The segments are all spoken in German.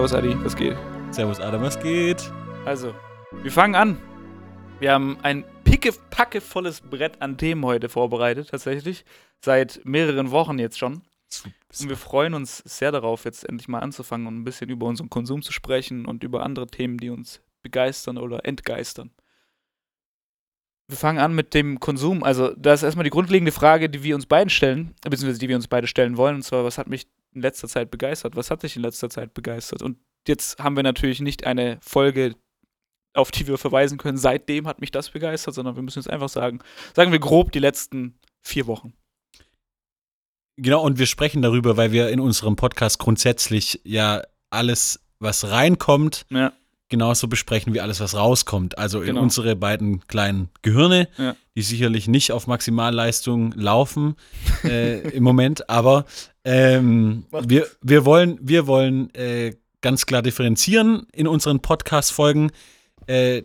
Servus Adi, was geht? Servus Adam, was geht? Also, wir fangen an. Wir haben ein pickepackevolles Brett an Themen heute vorbereitet, tatsächlich. Seit mehreren Wochen jetzt schon. Und wir freuen uns sehr darauf, jetzt endlich mal anzufangen und ein bisschen über unseren Konsum zu sprechen und über andere Themen, die uns begeistern oder entgeistern. Wir fangen an mit dem Konsum. Also, das ist erstmal die grundlegende Frage, die wir uns beiden stellen, beziehungsweise die wir uns beide stellen wollen. Und zwar, was hat mich in letzter Zeit begeistert? Was hat dich in letzter Zeit begeistert? Und jetzt haben wir natürlich nicht eine Folge, auf die wir verweisen können. Seitdem hat mich das begeistert, sondern wir müssen jetzt einfach sagen, sagen wir grob die letzten vier Wochen. Genau, und wir sprechen darüber, weil wir in unserem Podcast grundsätzlich ja alles, was reinkommt, Ja. genauso besprechen wie alles, was rauskommt. Also in Genau. unsere beiden kleinen Gehirne, Ja. die sicherlich nicht auf Maximalleistung laufen äh, im Moment, aber ähm, wir, wir wollen, wir wollen äh, ganz klar differenzieren in unseren Podcast-Folgen, äh,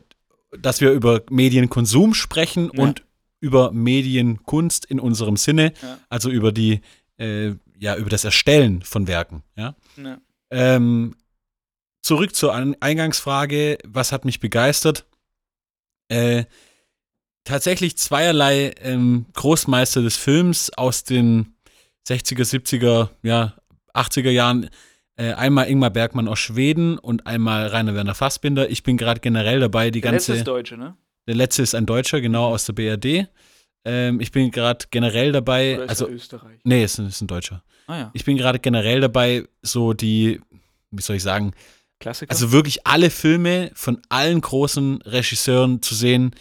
dass wir über Medienkonsum sprechen Ja. und über Medienkunst in unserem Sinne, Ja. also über die, äh, ja, über das Erstellen von Werken, ja. Ja. Ähm, zurück zur An- Eingangsfrage, was hat mich begeistert? Äh, tatsächlich zweierlei ähm, Großmeister des Films aus den 60er, 70er, ja, 80er Jahren. Äh, einmal Ingmar Bergmann aus Schweden und einmal Rainer Werner Fassbinder. Ich bin gerade generell dabei, die Der letzte ganze. ist Deutsche, ne? Der letzte ist ein Deutscher, genau, aus der BRD. Ähm, ich bin gerade generell dabei, Oder also, er Österreich? nee, es ist, ist ein Deutscher. Ah ja, Ich bin gerade generell dabei, so die, wie soll ich sagen, Klassiker. also wirklich alle Filme von allen großen Regisseuren zu sehen,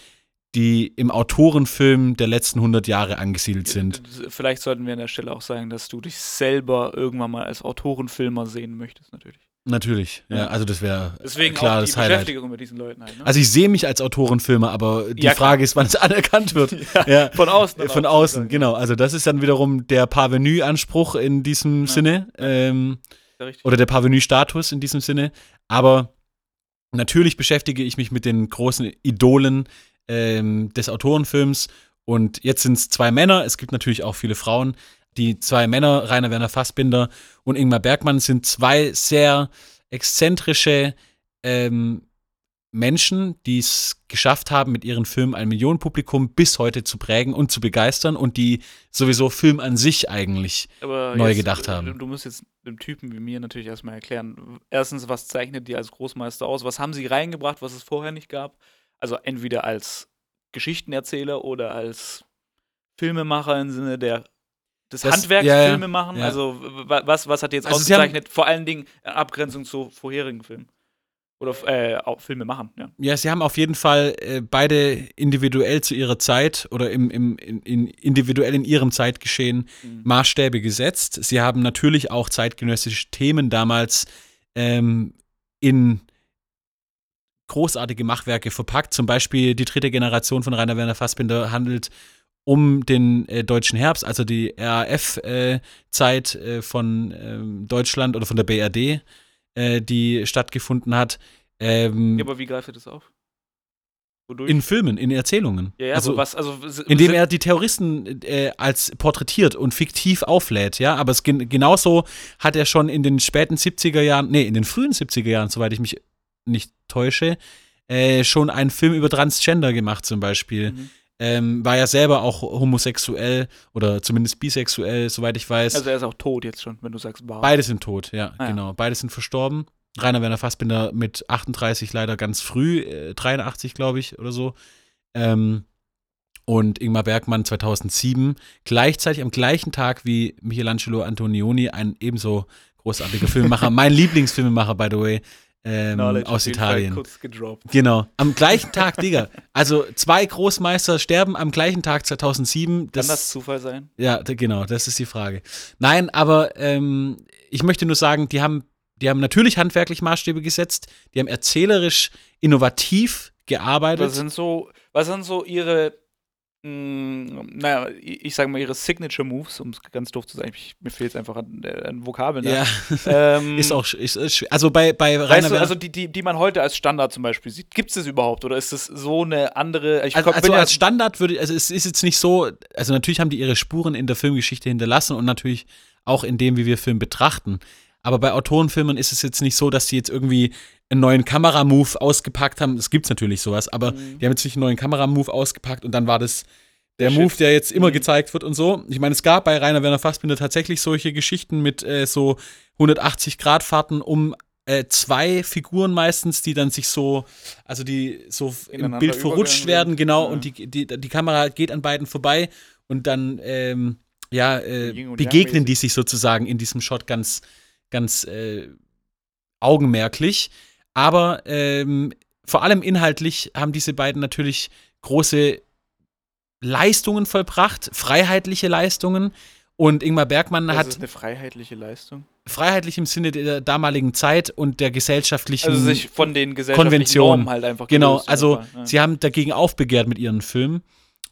die im Autorenfilm der letzten 100 Jahre angesiedelt sind. Vielleicht sollten wir an der Stelle auch sagen, dass du dich selber irgendwann mal als Autorenfilmer sehen möchtest, natürlich. Natürlich, ja, also das wäre Deswegen klar auch die das Highlight. Beschäftigung mit diesen Leuten halt. Ne? Also ich sehe mich als Autorenfilmer, aber die Ja, klar. Frage ist, wann es anerkannt wird. ja, ja. von außen. dann Von außen, sozusagen. genau. Also das ist dann wiederum der Parvenu-Anspruch in diesem. Sinne. Ähm, oder der Parvenu-Status in diesem Sinne. Aber natürlich beschäftige ich mich mit den großen Idolen ähm, des Autorenfilms. Und jetzt sind es zwei Männer. Es gibt natürlich auch viele Frauen. Die zwei Männer, Rainer Werner Fassbinder und Ingmar Bergmann, sind zwei sehr exzentrische ähm, Menschen, die es geschafft haben, mit ihren Filmen ein Millionenpublikum bis heute zu prägen und zu begeistern und die sowieso Film an sich eigentlich Aber neu jetzt, gedacht äh, haben. Du musst jetzt einem Typen wie mir natürlich erstmal erklären. Erstens, was zeichnet die als Großmeister aus? Was haben sie reingebracht, was es vorher nicht gab? Also entweder als Geschichtenerzähler oder als Filmemacher im Sinne der des Das- Handwerks ja, Filme machen. ja. Also was, was hat jetzt Also haben- ausgezeichnet? Vor allen Dingen in Abgrenzung zu vorherigen Filmen. Oder äh, auch Filme machen, ja. Ja, sie haben auf jeden Fall äh, beide individuell zu ihrer Zeit oder im, im, in, in, individuell in ihrem Zeitgeschehen Mhm. Maßstäbe gesetzt. Sie haben natürlich auch zeitgenössische Themen damals ähm, in großartige Machwerke verpackt. Zum Beispiel die dritte Generation von Rainer Werner Fassbinder handelt um den äh, deutschen Herbst, also die RAF-Zeit äh, von ähm, Deutschland oder von der BRD, äh, die stattgefunden hat. Ähm, Ja, aber wie greift ihr das auf? Wodurch? in Filmen, in Erzählungen. ja, ja, also, was, also indem er die Terroristen äh, als porträtiert und fiktiv auflädt, ja. Aber es gen genauso hat er schon in den späten 70er Jahren, nee, in den frühen 70er Jahren, soweit ich mich nicht täusche, äh, schon einen Film über Transgender gemacht, zum Beispiel. Mhm. Ähm, war ja selber auch homosexuell oder zumindest bisexuell, soweit ich weiß. Also er ist auch tot jetzt schon, wenn du sagst, war. Beide sind tot, ja, Ah, ja. genau. Beide sind verstorben. Rainer Werner Fassbinder mit 38 leider ganz früh, äh, 83 glaube ich oder so. Ähm, und Ingmar Bergmann 2007, gleichzeitig am gleichen Tag wie Michelangelo Antonioni, ein ebenso großartiger Filmemacher, mein Lieblingsfilmemacher, by the way, ähm, aus Italien. Genau, am gleichen Tag, Digga. Also zwei Großmeister sterben am gleichen Tag 2007. Kann das Zufall sein? Ja, genau, das ist die Frage. Nein, aber ähm, ich möchte nur sagen, die haben, die haben natürlich handwerklich Maßstäbe gesetzt, die haben erzählerisch innovativ gearbeitet. Was sind so, was sind so ihre, mh, naja, ich sage mal ihre Signature Moves, um es ganz doof zu sagen. Ich, mir fehlt einfach an, an Vokabeln. ja, Ähm, ist auch, ist, ist, also bei, bei Rainer Weißt du, also die, die, die man heute als Standard zum Beispiel sieht, gibt es das überhaupt? Oder ist das so eine andere. Ich Also, also als Standard würde, also es ist jetzt nicht so, also natürlich haben die ihre Spuren in der Filmgeschichte hinterlassen und natürlich auch in dem, wie wir Film betrachten. Aber bei Autorenfilmen ist es jetzt nicht so, dass die jetzt irgendwie einen neuen Kameramove ausgepackt haben. Es gibt natürlich sowas, aber Mhm. die haben jetzt nicht einen neuen Kameramove ausgepackt und dann war das der Der Move, Shit. der jetzt immer Mhm. gezeigt wird und so. Ich meine, es gab bei Rainer Werner Fassbinder tatsächlich solche Geschichten mit äh, so 180-Grad-Fahrten um äh, zwei Figuren meistens, die dann sich so, also die so im Bild verrutscht werden, genau, Ja. und die, die, die Kamera geht an beiden vorbei und dann, ähm, ja, äh, begegnen die sich sozusagen in diesem Shot ganz, ganz äh, augenmerklich. Aber ähm, vor allem inhaltlich haben diese beiden natürlich große Leistungen vollbracht, freiheitliche Leistungen. Und Ingmar Bergmann Das hat ist eine freiheitliche Leistung. freiheitlich im Sinne der damaligen Zeit und der gesellschaftlichen Also sich von den gesellschaftlichen Konvention. Normen halt einfach Genau, also ja. sie haben dagegen aufbegehrt mit ihren Filmen.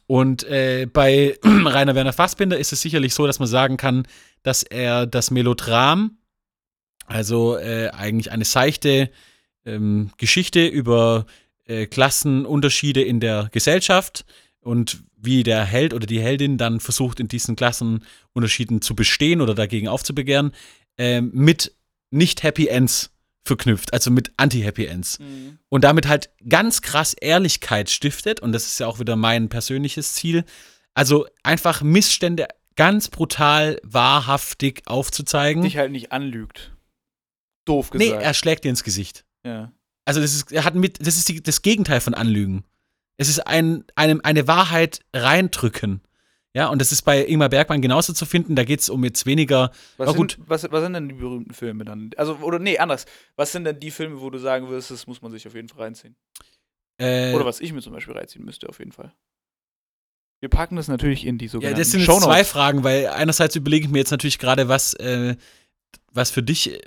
Und äh, bei Rainer Werner Fassbinder ist es sicherlich so, dass man sagen kann, dass er das Melodram, also äh, eigentlich eine seichte ähm, Geschichte über äh, Klassenunterschiede in der Gesellschaft und wie der Held oder die Heldin dann versucht, in diesen Klassenunterschieden zu bestehen oder dagegen aufzubegehren, ähm, mit nicht-Happy Ends verknüpft, also mit Anti-Happy Ends Mhm. und damit halt ganz krass Ehrlichkeit stiftet. Und das ist ja auch wieder mein persönliches Ziel. Also einfach Missstände ganz brutal, wahrhaftig aufzuzeigen. Dich halt nicht anlügt. Doof nee, gesagt. er schlägt dir ins Gesicht. ja. Also das ist, er hat mit, das ist die, das Gegenteil von Anlügen. Es ist ein, einem eine Wahrheit reindrücken. Ja, und das ist bei Ingmar Bergmann genauso zu finden. Da geht es um jetzt weniger. Was, Aber sind, was, was sind denn die berühmten Filme dann? Also, oder nee, anders. Was sind denn die Filme, wo du sagen würdest, das muss man sich auf jeden Fall reinziehen? Äh, Oder was ich mir zum Beispiel reinziehen müsste, auf jeden Fall. Wir packen das natürlich in die ja, sogenannten das sind jetzt zwei Fragen, weil einerseits überlege ich mir jetzt natürlich gerade, was, äh, was für dich,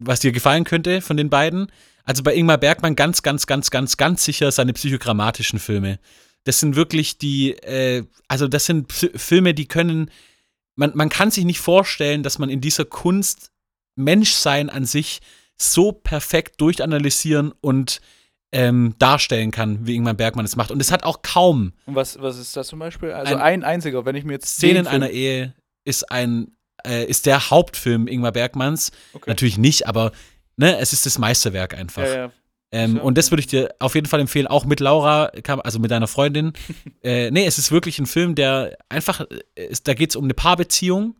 was dir gefallen könnte von den beiden. Also bei Ingmar Bergmann ganz, ganz, ganz, ganz, ganz sicher seine psychogrammatischen Filme. Das sind wirklich die, äh, also das sind P Filme, die können, man, man kann sich nicht vorstellen, dass man in dieser Kunst Menschsein an sich so perfekt durchanalysieren und ähm, darstellen kann, wie Ingmar Bergmann es macht. Und es hat auch kaum Und was, was ist das zum Beispiel? Also Ein- ein, einziger, wenn ich mir jetzt Szenen einer Ehe ist ein, äh, ist der Hauptfilm Ingmar Bergmanns. Okay. Natürlich nicht, aber ne, es ist das Meisterwerk einfach. Ja, ja. Ähm, und das würde ich dir auf jeden Fall empfehlen, auch mit Laura, also mit deiner Freundin. äh, nee, es ist wirklich ein Film, der einfach, äh, ist, da geht es um eine Paarbeziehung,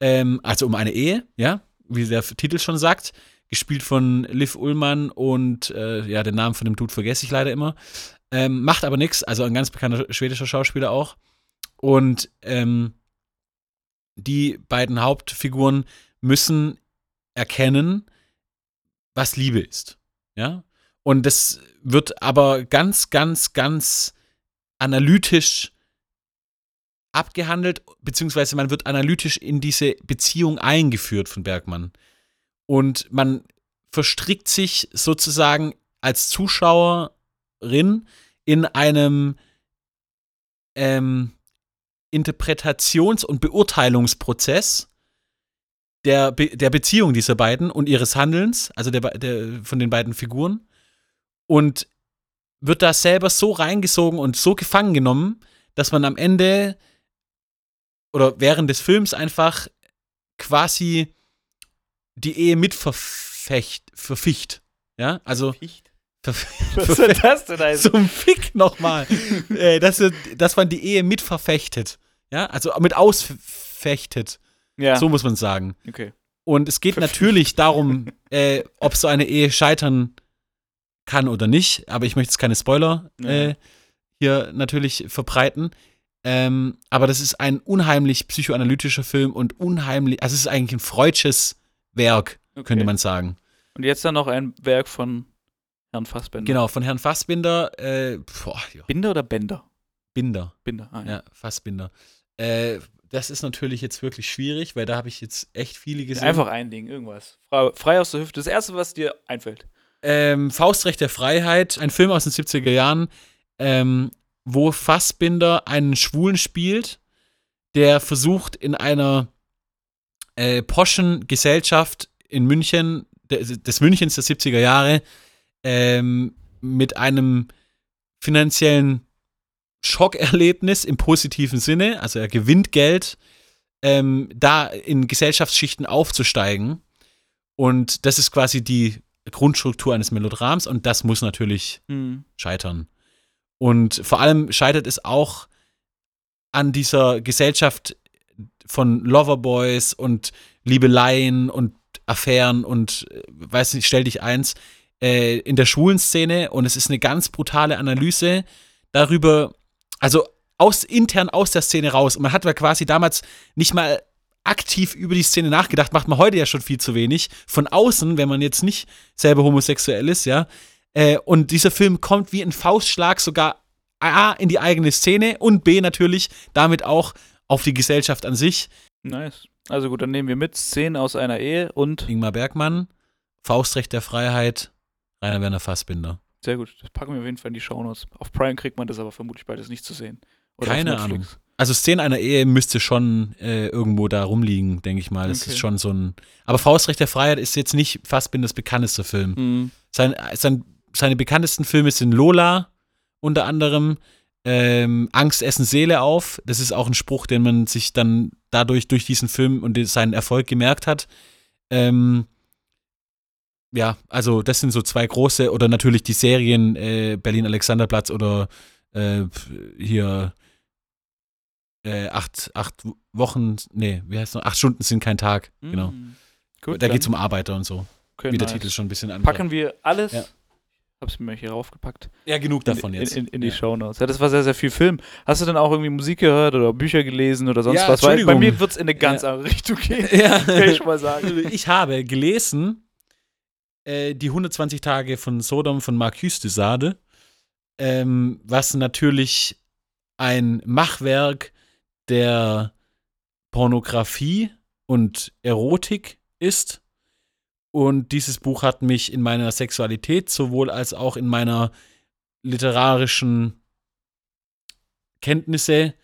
ähm, also um eine Ehe, ja, wie der Titel schon sagt, gespielt von Liv Ullmann und äh, ja, den Namen von dem Dude vergesse ich leider immer. Ähm, macht aber nichts, also ein ganz bekannter schwedischer Schauspieler auch. Und ähm, die beiden Hauptfiguren müssen erkennen, was Liebe ist. Ja. Und das wird aber ganz, ganz, ganz analytisch abgehandelt, beziehungsweise man wird analytisch in diese Beziehung eingeführt von Bergmann. Und man verstrickt sich sozusagen als Zuschauerin in einem ähm, Interpretations- und Beurteilungsprozess der, Be der Beziehung dieser beiden und ihres Handelns, also der, der, von den beiden Figuren, und wird da selber so reingesogen und so gefangen genommen, dass man am Ende oder während des Films einfach quasi die Ehe mit verfecht, verficht. Ja, also Ficht? verf Was soll das denn heißen? zum Fick nochmal. äh, dass, dass man die Ehe mit verfechtet. Ja, also mit ausfechtet. Ja, So muss man sagen. okay. Und es geht natürlich darum, äh, ob so eine Ehe scheitern kann oder nicht. Aber ich möchte jetzt keine Spoiler Ja. äh, hier natürlich verbreiten. Ähm, aber das ist ein unheimlich psychoanalytischer Film und unheimlich, also es ist eigentlich ein freudsches Werk, okay. könnte man sagen. Und jetzt dann noch ein Werk von Herrn Fassbender. Genau, von Herrn Fassbinder, äh, boah, ja, Binder oder Bender? Binder. Binder. Ah, Ja, Fassbinder. Äh, das ist natürlich jetzt wirklich schwierig, weil da habe ich jetzt echt viele gesehen. Einfach ein Ding, irgendwas. Frei, aus der Hüfte. Das erste, was dir einfällt. Ähm, Faustrecht der Freiheit, ein Film aus den 70er Jahren, ähm, wo Fassbinder einen Schwulen spielt, der versucht in einer äh, poschen Gesellschaft in München, de, des Münchens der 70er Jahre, ähm, mit einem finanziellen Schockerlebnis im positiven Sinne, also er gewinnt Geld, ähm, da in Gesellschaftsschichten aufzusteigen Und das ist quasi die Grundstruktur eines Melodrams und das muss natürlich Mhm. scheitern. Und vor allem scheitert es auch an dieser Gesellschaft von Loverboys und Liebeleien und Affären und äh, weiß nicht, stell dich eins äh, in der schwulen Szene und es ist eine ganz brutale Analyse darüber, also aus intern aus der Szene raus. Und man hat ja quasi damals nicht mal aktiv über die Szene nachgedacht, macht man heute ja schon viel zu wenig. Von außen, wenn man jetzt nicht selber homosexuell ist, ja. Äh, und dieser Film kommt wie ein Faustschlag sogar A in die eigene Szene und B natürlich damit auch auf die Gesellschaft an sich. Nice. Also gut, dann nehmen wir mit Szenen aus einer Ehe und Ingmar Bergmann, Faustrecht der Freiheit, Rainer Werner Fassbinder. Sehr gut, das packen wir auf jeden Fall in die Shownotes. Auf Prime kriegt man das aber vermutlich beides nicht zu sehen. Oder Keine. Ahnung. Also Szenen einer Ehe müsste schon äh, irgendwo da rumliegen, denke ich mal. Das Okay. ist schon so ein. Aber Faustrecht der Freiheit ist jetzt nicht Fassbinders bekanntester Film. Mhm. Sein, sein, seine bekanntesten Filme sind Lola unter anderem, ähm, Angst essen Seele auf. Das ist auch ein Spruch, den man sich dann dadurch durch diesen Film und seinen Erfolg gemerkt hat. Ähm, ja, also das sind so zwei große oder natürlich die Serien äh, Berlin Alexanderplatz oder äh, hier äh, acht, acht Wochen, nee, wie heißt es noch? Acht Stunden sind kein Tag. Genau. Mhm. Gut, da geht es um Arbeiter und so. Wie der. Titel schon ein bisschen anderer. Packen wir alles, Ja. hab's mir hier raufgepackt, Ja, genug davon in, jetzt. in, in die ja. Shownotes. Ja, das war sehr, sehr viel Film. Hast du denn auch irgendwie Musik gehört oder Bücher gelesen oder sonst Ja, was? Weil bei mir wird's in eine ganz andere Richtung gehen. Ja. Kann ich schon mal sagen. Ich habe gelesen äh, die 120 Tage von Sodom von Marcus de Sade, ähm, was natürlich ein Machwerk der Pornografie und Erotik ist. Und dieses Buch hat mich in meiner Sexualität sowohl als auch in meiner literarischen Kenntnisse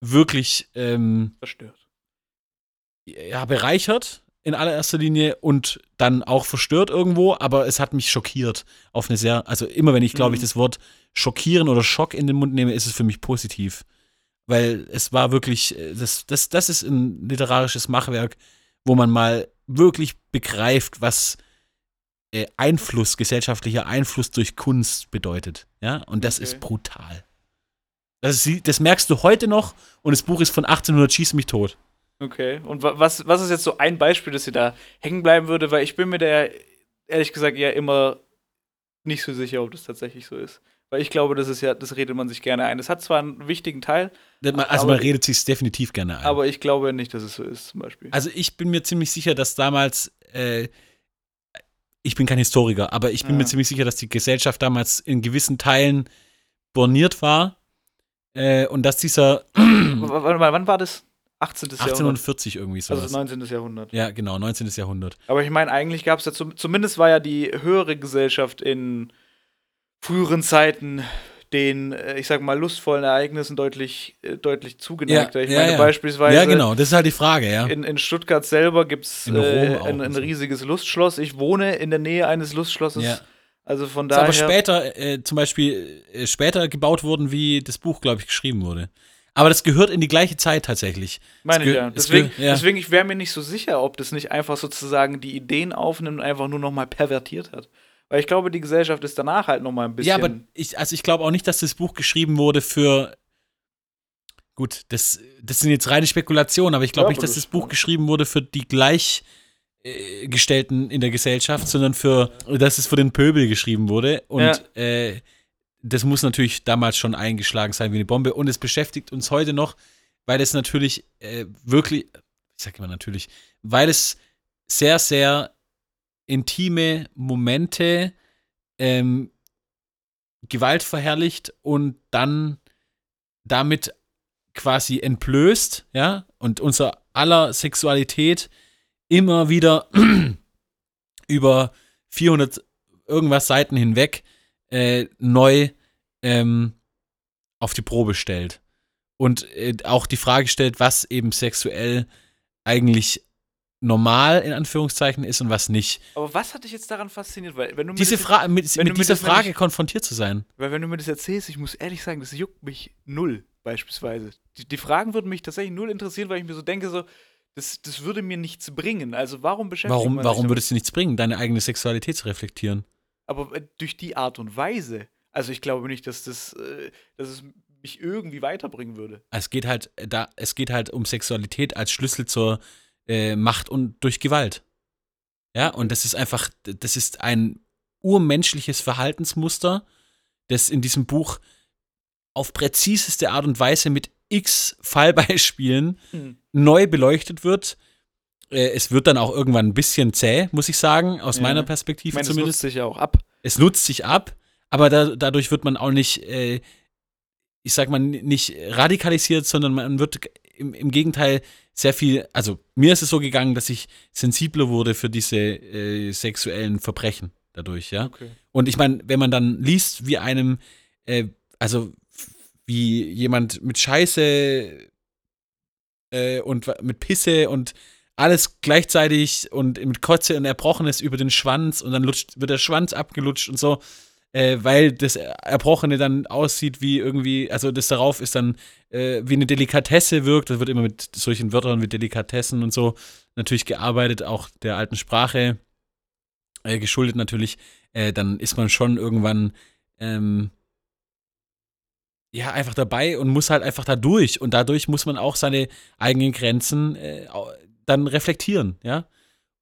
wirklich ähm, Verstört. ja, bereichert in allererster Linie und dann auch verstört irgendwo, aber es hat mich schockiert auf eine sehr, also immer wenn ich glaube ich Mhm. das Wort schockieren oder Schock in den Mund nehme, ist es für mich positiv. Weil es war wirklich, äh, das, das, das ist ein literarisches Machwerk, wo man mal wirklich begreift, was äh, Einfluss, gesellschaftlicher Einfluss durch Kunst bedeutet. Ja, und das Okay. ist brutal. Das, ist, das merkst du heute noch und das Buch ist von 1800 Schieß mich tot. Okay. Und wa was, was ist jetzt so ein Beispiel, dass dir da hängen bleiben würde? Weil ich bin mir da ehrlich gesagt ja immer nicht so sicher, ob das tatsächlich so ist. Weil ich glaube, das ist ja, das redet man sich gerne ein. Das hat zwar einen wichtigen Teil, Also Aber- man redet sich definitiv gerne ein. aber ich glaube nicht, dass es so ist, zum Beispiel. also ich bin mir ziemlich sicher, dass damals, äh, ich bin kein Historiker, aber ich bin Ja. mir ziemlich sicher, dass die Gesellschaft damals in gewissen Teilen borniert war äh, und dass dieser Warte mal, wann war das? 18. Jahrhundert. 1840 irgendwie so. Also 19. Jahrhundert. ja, genau, 19. Jahrhundert. Aber ich meine, eigentlich gab es ja zum, zumindest war ja die höhere Gesellschaft in früheren Zeiten den, äh, ich sag mal, lustvollen Ereignissen deutlich, äh, deutlich zugeneigter. ich ja, meine, ja. beispielsweise ja, genau, das ist halt die Frage, ja. in, in Stuttgart selber gibt es äh, ein, ein riesiges Lustschloss. Ich wohne in der Nähe eines Lustschlosses. ja. Also von Ist daher. aber später, äh, zum Beispiel, äh, später gebaut worden, wie das Buch, glaube ich, geschrieben wurde. Aber das gehört in die gleiche Zeit tatsächlich. Meine ich ja. es Deswegen, ja. deswegen ich wäre mir nicht so sicher, ob das nicht einfach sozusagen die Ideen aufnimmt und einfach nur noch mal pervertiert hat. Weil ich glaube, die Gesellschaft ist danach halt noch mal ein bisschen. Ja, aber ich, also ich glaube auch nicht, dass das Buch geschrieben wurde für. Gut, das, das sind jetzt reine Spekulationen, aber ich glaube Ja, nicht, dass das- Buch geschrieben wurde für die Gleichgestellten in der Gesellschaft, sondern für, dass es für den Pöbel geschrieben wurde. Und Ja. äh, das muss natürlich damals schon eingeschlagen sein wie eine Bombe. Und es beschäftigt uns heute noch, weil es natürlich äh, wirklich, ich sag immer natürlich, weil es sehr, sehr intime Momente ähm, Gewalt verherrlicht und dann damit quasi entblößt, ja, und unser aller Sexualität immer wieder über 400 irgendwas Seiten hinweg äh, neu ähm, auf die Probe stellt. Und äh, auch die Frage stellt, was eben sexuell eigentlich normal in Anführungszeichen ist und was nicht. Aber was hat dich jetzt daran fasziniert? Weil, wenn du mir Diese das, Fra mit, mit dieser Frage nämlich- konfrontiert zu sein. weil wenn du mir das erzählst, ich muss ehrlich sagen, das juckt mich null, beispielsweise. Die, die Fragen würden mich tatsächlich null interessieren, weil ich mir so denke, so, Das, das würde mir nichts bringen. Also warum beschäftigt Warum, warum würde es dir nichts bringen, deine eigene Sexualität zu reflektieren? Aber äh, durch die Art und Weise. Also ich glaube nicht, dass das, äh, dass es mich irgendwie weiterbringen würde. Es geht halt äh, da, es geht halt um Sexualität als Schlüssel zur äh, Macht und durch Gewalt. Ja, und das ist einfach, das ist ein urmenschliches Verhaltensmuster, das in diesem Buch auf präziseste Art und Weise mit x Fallbeispielen Hm. neu beleuchtet wird. Äh, es wird dann auch irgendwann ein bisschen zäh, muss ich sagen, aus Ja. meiner Ich Perspektive meine, das zumindest nutzt sich ja auch ab. es nutzt sich ab, aber da, dadurch wird man auch nicht, äh, ich sag mal, nicht radikalisiert, sondern man wird im, im Gegenteil sehr viel, also mir ist es so gegangen, dass ich sensibler wurde für diese äh, sexuellen Verbrechen dadurch, ja. Okay. Und ich meine, wenn man dann liest, wie einem, äh, also wie jemand mit Scheiße äh, und mit Pisse und alles gleichzeitig und mit Kotze und Erbrochenes über den Schwanz und dann lutscht, wird der Schwanz abgelutscht und so, äh, weil das Erbrochene dann aussieht wie irgendwie, also das darauf ist dann äh, wie eine Delikatesse wirkt, das wird immer mit solchen Wörtern wie Delikatessen und so natürlich gearbeitet, auch der alten Sprache äh, geschuldet natürlich, äh, dann ist man schon irgendwann ähm, ja einfach dabei und muss halt einfach da durch. Und dadurch muss man auch seine eigenen Grenzen äh, dann reflektieren, ja.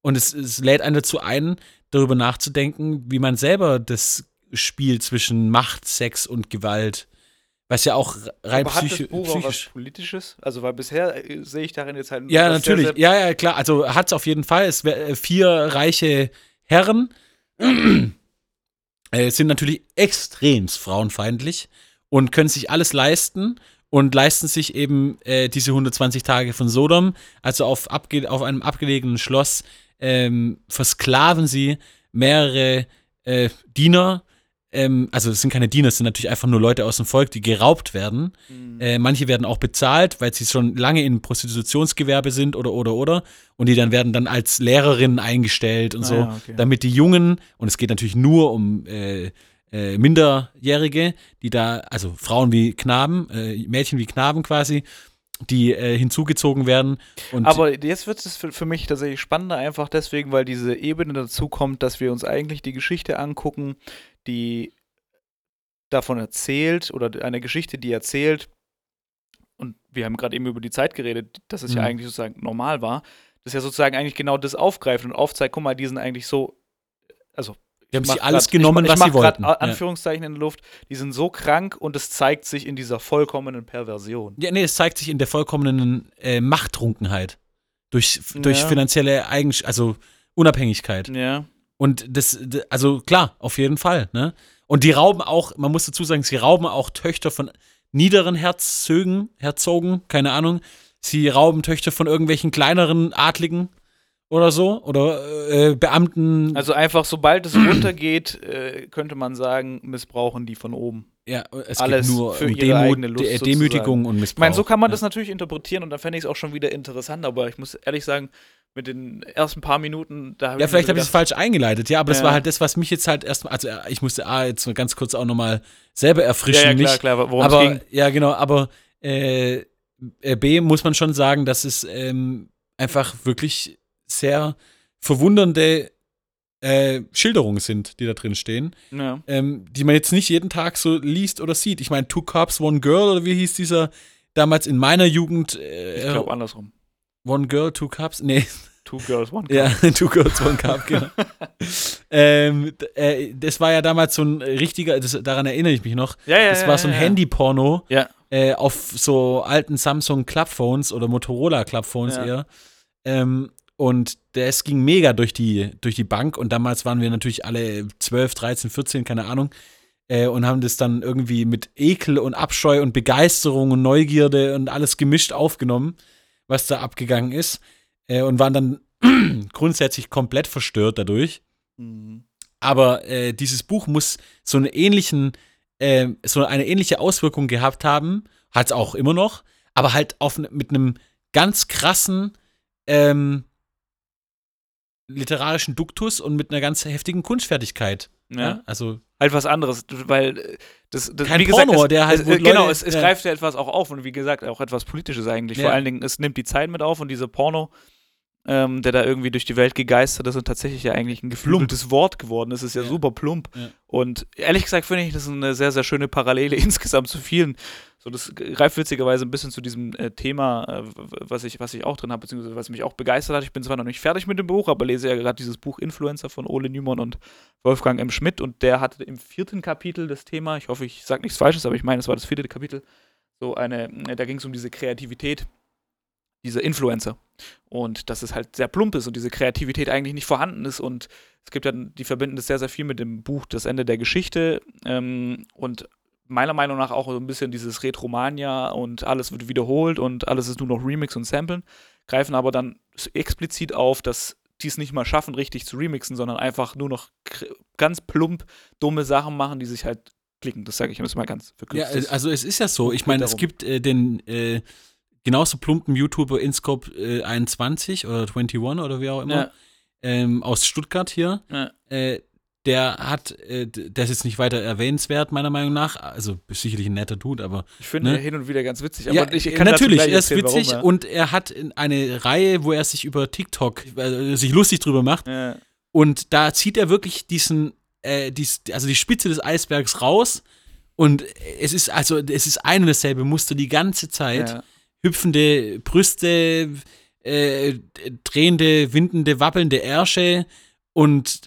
Und es, es lädt einen dazu ein, darüber nachzudenken, wie man selber das Spiel zwischen Macht, Sex und Gewalt, was ja auch rein Aber hat psychi das Buch auch was psychisch. Politisches? Also, weil bisher äh, sehe ich darin jetzt halt. Ja, was sehr, natürlich. sehr- Ja, ja, klar. Also hat es auf jeden Fall. Es wär, äh, vier reiche Herren äh, sind natürlich extremst frauenfeindlich und können sich alles leisten und leisten sich eben äh, diese 120 Tage von Sodom. Also auf, abge auf einem abgelegenen Schloss ähm, versklaven sie mehrere äh, Diener. Ähm, also es sind keine Diener, es sind natürlich einfach nur Leute aus dem Volk, die geraubt werden. Mhm. Äh, manche werden auch bezahlt, weil sie schon lange im Prostitutionsgewerbe sind oder oder oder. Und die dann werden dann als Lehrerinnen eingestellt und Ah so, ja, okay. damit die Jungen, und es geht natürlich nur um äh, äh, Minderjährige, die da, also Frauen wie Knaben, äh, Mädchen wie Knaben quasi, die äh, hinzugezogen werden. Und Aber jetzt wird es für, für mich tatsächlich spannender, einfach deswegen, weil diese Ebene dazu kommt, dass wir uns eigentlich die Geschichte angucken, die davon erzählt oder eine Geschichte, die erzählt, und wir haben gerade eben über die Zeit geredet, dass es ja Mhm. eigentlich sozusagen normal war, das ja sozusagen eigentlich genau das aufgreift und aufzeigt, guck mal, die sind eigentlich so, also die haben sich alles grad- genommen, ich, was ich sie wollten. A- Ja. Anführungszeichen in der Luft, die sind so krank und es zeigt sich in dieser vollkommenen Perversion. Ja, nee, es zeigt sich in der vollkommenen äh, Machttrunkenheit. Durch, durch Ja. finanzielle Eigens also Unabhängigkeit. Ja. Und das, also klar, auf jeden Fall, ne? Und die rauben auch, man muss dazu sagen, sie rauben auch Töchter von niederen Herzogen, Herzogen, keine Ahnung. Sie rauben Töchter von irgendwelchen kleineren Adligen oder so. Oder äh, Beamten. Also einfach, sobald es runtergeht, äh, könnte man sagen, missbrauchen die von oben. ja, es alles geht nur für um ihre eigene Lust De sozusagen. Demütigung und Missbrauch. Ich meine, so kann man ja. das natürlich interpretieren und dann fände ich es auch schon wieder interessant, aber ich muss ehrlich sagen, mit den ersten paar Minuten, da habe Ja, ich vielleicht habe ich es falsch eingeleitet, ja, aber das Ja. war halt das, was mich jetzt halt erstmal, also äh, ich musste A, jetzt mal ganz kurz auch nochmal selber Ja, erfrischen, ja, klar, mich. klar, worum es aber, ging. ja, genau, aber äh, äh, B muss man schon sagen, dass es ähm, einfach wirklich sehr verwundernde äh, Schilderungen sind, die da drin stehen, Ja. ähm, die man jetzt nicht jeden Tag so liest oder sieht. Ich meine, Two Cops, One Girl, oder wie hieß dieser damals in meiner Jugend? Äh, Ich glaube andersrum. One Girl, Two Cups? Nee, Two Girls, One Cup. ja, Two Girls, One Cup, genau. ähm, äh, das war ja damals so ein richtiger, das, daran erinnere ich mich noch, ja, ja, das war so ein ja, Handy-Porno Ja. äh, auf so alten Samsung Clubphones oder Motorola Clubphones Ja. eher. Ähm, und das ging mega durch die, durch die Bank und damals waren wir natürlich alle 12, 13, 14, keine Ahnung. Äh, und haben das dann irgendwie mit Ekel und Abscheu und Begeisterung und Neugierde und alles gemischt aufgenommen, was da abgegangen ist. Äh, und waren dann grundsätzlich komplett verstört dadurch. Mhm. Aber äh, dieses Buch muss so einen ähnlichen, äh, so eine ähnliche Auswirkung gehabt haben, hat es auch immer noch, aber halt auf, mit einem ganz krassen ähm, literarischen Duktus und mit einer ganz heftigen Kunstfertigkeit. Ja. ja. Also halt was anderes, weil äh, das, das Kein wie gesagt, Porno, es, der halt es, wo genau, Leute- es, es ja. greift ja etwas auch auf und wie gesagt auch etwas Politisches eigentlich. Ja. Vor allen Dingen, es nimmt die Zeit mit auf und diese Porno, ähm, der da irgendwie durch die Welt gegeistert ist und tatsächlich ja eigentlich ein geflügeltes Wort geworden ist, ist ja, super plump. Und ehrlich gesagt finde ich, das ist eine sehr, sehr schöne Parallele insgesamt zu vielen. So, das greift witzigerweise ein bisschen zu diesem äh, Thema, äh, was, ich, was ich auch drin habe, beziehungsweise was mich auch begeistert hat. Ich bin zwar noch nicht fertig mit dem Buch, aber lese ja gerade dieses Buch Influencer von Ole Nümann und Wolfgang M. Schmidt und der hatte im vierten Kapitel das Thema, ich hoffe, ich sage nichts Falsches, aber ich meine, es war das vierte Kapitel, so eine, äh, da ging es um diese Kreativität dieser Influencer. Und dass es halt sehr plump ist und diese Kreativität eigentlich nicht vorhanden ist. Und es gibt ja, die verbinden das sehr, sehr viel mit dem Buch Das Ende der Geschichte. Ähm, und meiner Meinung nach auch so ein bisschen dieses Retromania und alles wird wiederholt und alles ist nur noch Remix und Samplen. Greifen aber dann explizit auf, dass die es nicht mal schaffen, richtig zu remixen, sondern einfach nur noch ganz plump dumme Sachen machen, die sich halt klicken. Das sage ich jetzt mal ganz Ja, verkürzt. Das- also es ist ja so. Ich meine, es gibt äh, den äh, genauso plumpen YouTuber Inscope äh, 21 oder 21 oder wie auch immer ja, ähm, aus Stuttgart hier. ja. Der hat, äh, d- der ist jetzt nicht weiter erwähnenswert, meiner Meinung nach. Also sicherlich ein netter Dude, aber. Ich finde Ne? ihn hin und wieder ganz witzig. ja, Aber ich kann dazu natürlich, er ist erzählen, witzig warum, und er hat in- eine Reihe, wo er sich über TikTok, äh, sich lustig drüber macht. ja. Ja. Und da zieht er wirklich diesen, äh, dies, also die Spitze des Eisbergs raus. Und es ist also, es ist ein und dasselbe Muster die ganze Zeit. Ja. Hüpfende Brüste, äh, drehende, windende, wappelnde Ärsche und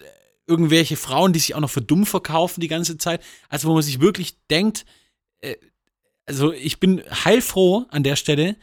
irgendwelche Frauen, die sich auch noch für dumm verkaufen die ganze Zeit. Also wo man sich wirklich denkt, äh, also ich bin heilfroh an der Stelle,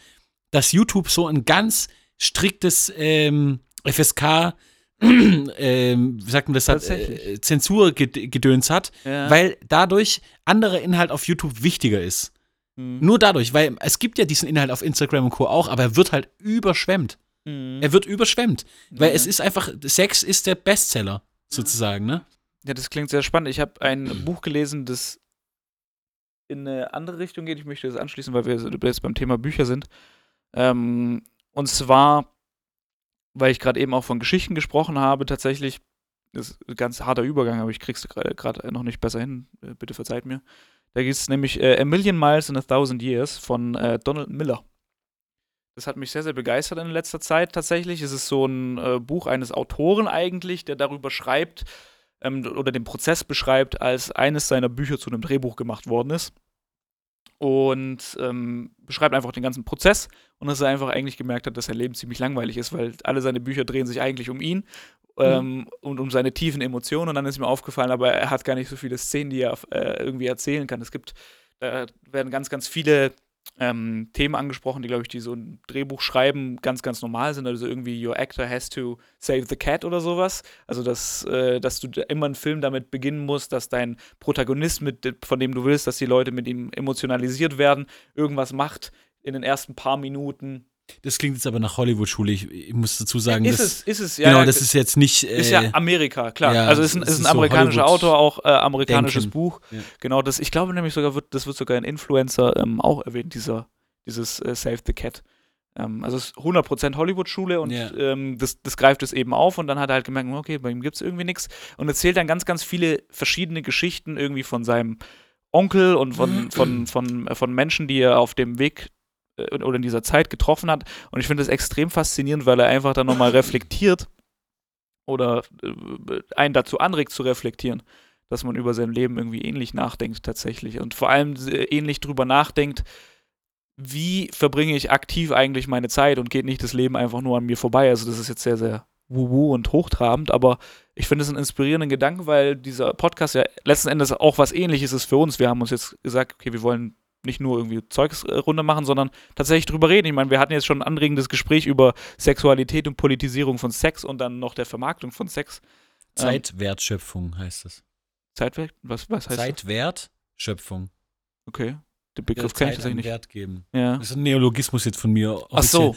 dass YouTube so ein ganz striktes ähm, FSK, ähm, wie sagt man das, hat, äh, Zensurgedöns hat, Ja. weil dadurch anderer Inhalt auf YouTube wichtiger ist. Mhm. Nur dadurch, weil es gibt ja diesen Inhalt auf Instagram und Co. auch, aber er wird halt überschwemmt. Mhm. Er wird überschwemmt. Weil Ja. es ist einfach, Sex ist der Bestseller, sozusagen, ne? Ja, das klingt sehr spannend. Ich habe ein Buch gelesen, das in eine andere Richtung geht. Ich möchte das anschließen, weil wir jetzt beim Thema Bücher sind. Ähm, und zwar, weil ich gerade eben auch von Geschichten gesprochen habe, tatsächlich, das ist ein ganz harter Übergang, aber ich krieg's gerade noch nicht besser hin. Äh, Bitte verzeiht mir. Da gibt es nämlich äh, A Million Miles in a Thousand Years von äh, Donald Miller. Das hat mich sehr, sehr begeistert in letzter Zeit tatsächlich. Es ist so ein äh, Buch eines Autoren eigentlich, der darüber schreibt ähm, oder den Prozess beschreibt, als eines seiner Bücher zu einem Drehbuch gemacht worden ist. Und ähm, beschreibt einfach den ganzen Prozess und dass er einfach eigentlich gemerkt hat, dass sein Leben ziemlich langweilig ist, weil alle seine Bücher drehen sich eigentlich um ihn ähm, und um seine tiefen Emotionen. Und dann ist mir aufgefallen, aber er hat gar nicht so viele Szenen, die er äh, irgendwie erzählen kann. Es gibt, da werden ganz, ganz viele ähm, Themen angesprochen, die, glaube ich, die so ein Drehbuch schreiben, ganz, ganz normal sind. Also irgendwie, your actor has to save the cat oder sowas. Also, dass, äh, dass du immer einen Film damit beginnen musst, dass dein Protagonist, mit, von dem du willst, dass die Leute mit ihm emotionalisiert werden, irgendwas macht in den ersten paar Minuten. Das klingt jetzt aber nach Hollywood-Schule. Ich, ich muss dazu sagen, ist das, es, ist es, ja. genau, ja, das ist jetzt nicht. Äh, ist ja Amerika, klar. ja, also es ist ein, ist ein so amerikanischer Hollywood- Autor, auch äh, amerikanisches Denken. Buch. Ja. Genau, das, ich glaube nämlich sogar, wird, das wird sogar in Influencer ähm, auch erwähnt, dieser, dieses äh, Save the Cat. Ähm, also es ist 100% Hollywood-Schule und ähm, das, das greift es eben auf und dann hat er halt gemerkt, okay, bei ihm gibt es irgendwie nichts und erzählt dann ganz, ganz viele verschiedene Geschichten irgendwie von seinem Onkel und von, von, von, äh, von Menschen, die er auf dem Weg äh, oder in dieser Zeit getroffen hat. Und ich finde das extrem faszinierend, weil er einfach dann nochmal reflektiert oder äh, einen dazu anregt zu reflektieren, dass man über sein Leben irgendwie ähnlich nachdenkt tatsächlich und vor allem äh, ähnlich drüber nachdenkt, wie verbringe ich aktiv eigentlich meine Zeit und geht nicht das Leben einfach nur an mir vorbei. Also das ist jetzt sehr, sehr wuhu und hochtrabend, aber ich finde es einen inspirierenden Gedanken, weil dieser Podcast ja letzten Endes auch was ähnliches ist für uns. Wir haben uns jetzt gesagt, okay, wir wollen nicht nur irgendwie Zeugsrunde machen, sondern tatsächlich drüber reden. Ich meine, wir hatten jetzt schon ein anregendes Gespräch über Sexualität und Politisierung von Sex und dann noch der Vermarktung von Sex. Zeitwertschöpfung heißt es. Zeitwerk? Was, was heißt das? Zeitwertschöpfung. Okay. Den Der Begriff kenne ich Zeit tatsächlich nicht. Wert geben. Ja. Das ist ein Neologismus jetzt von mir. Ach so.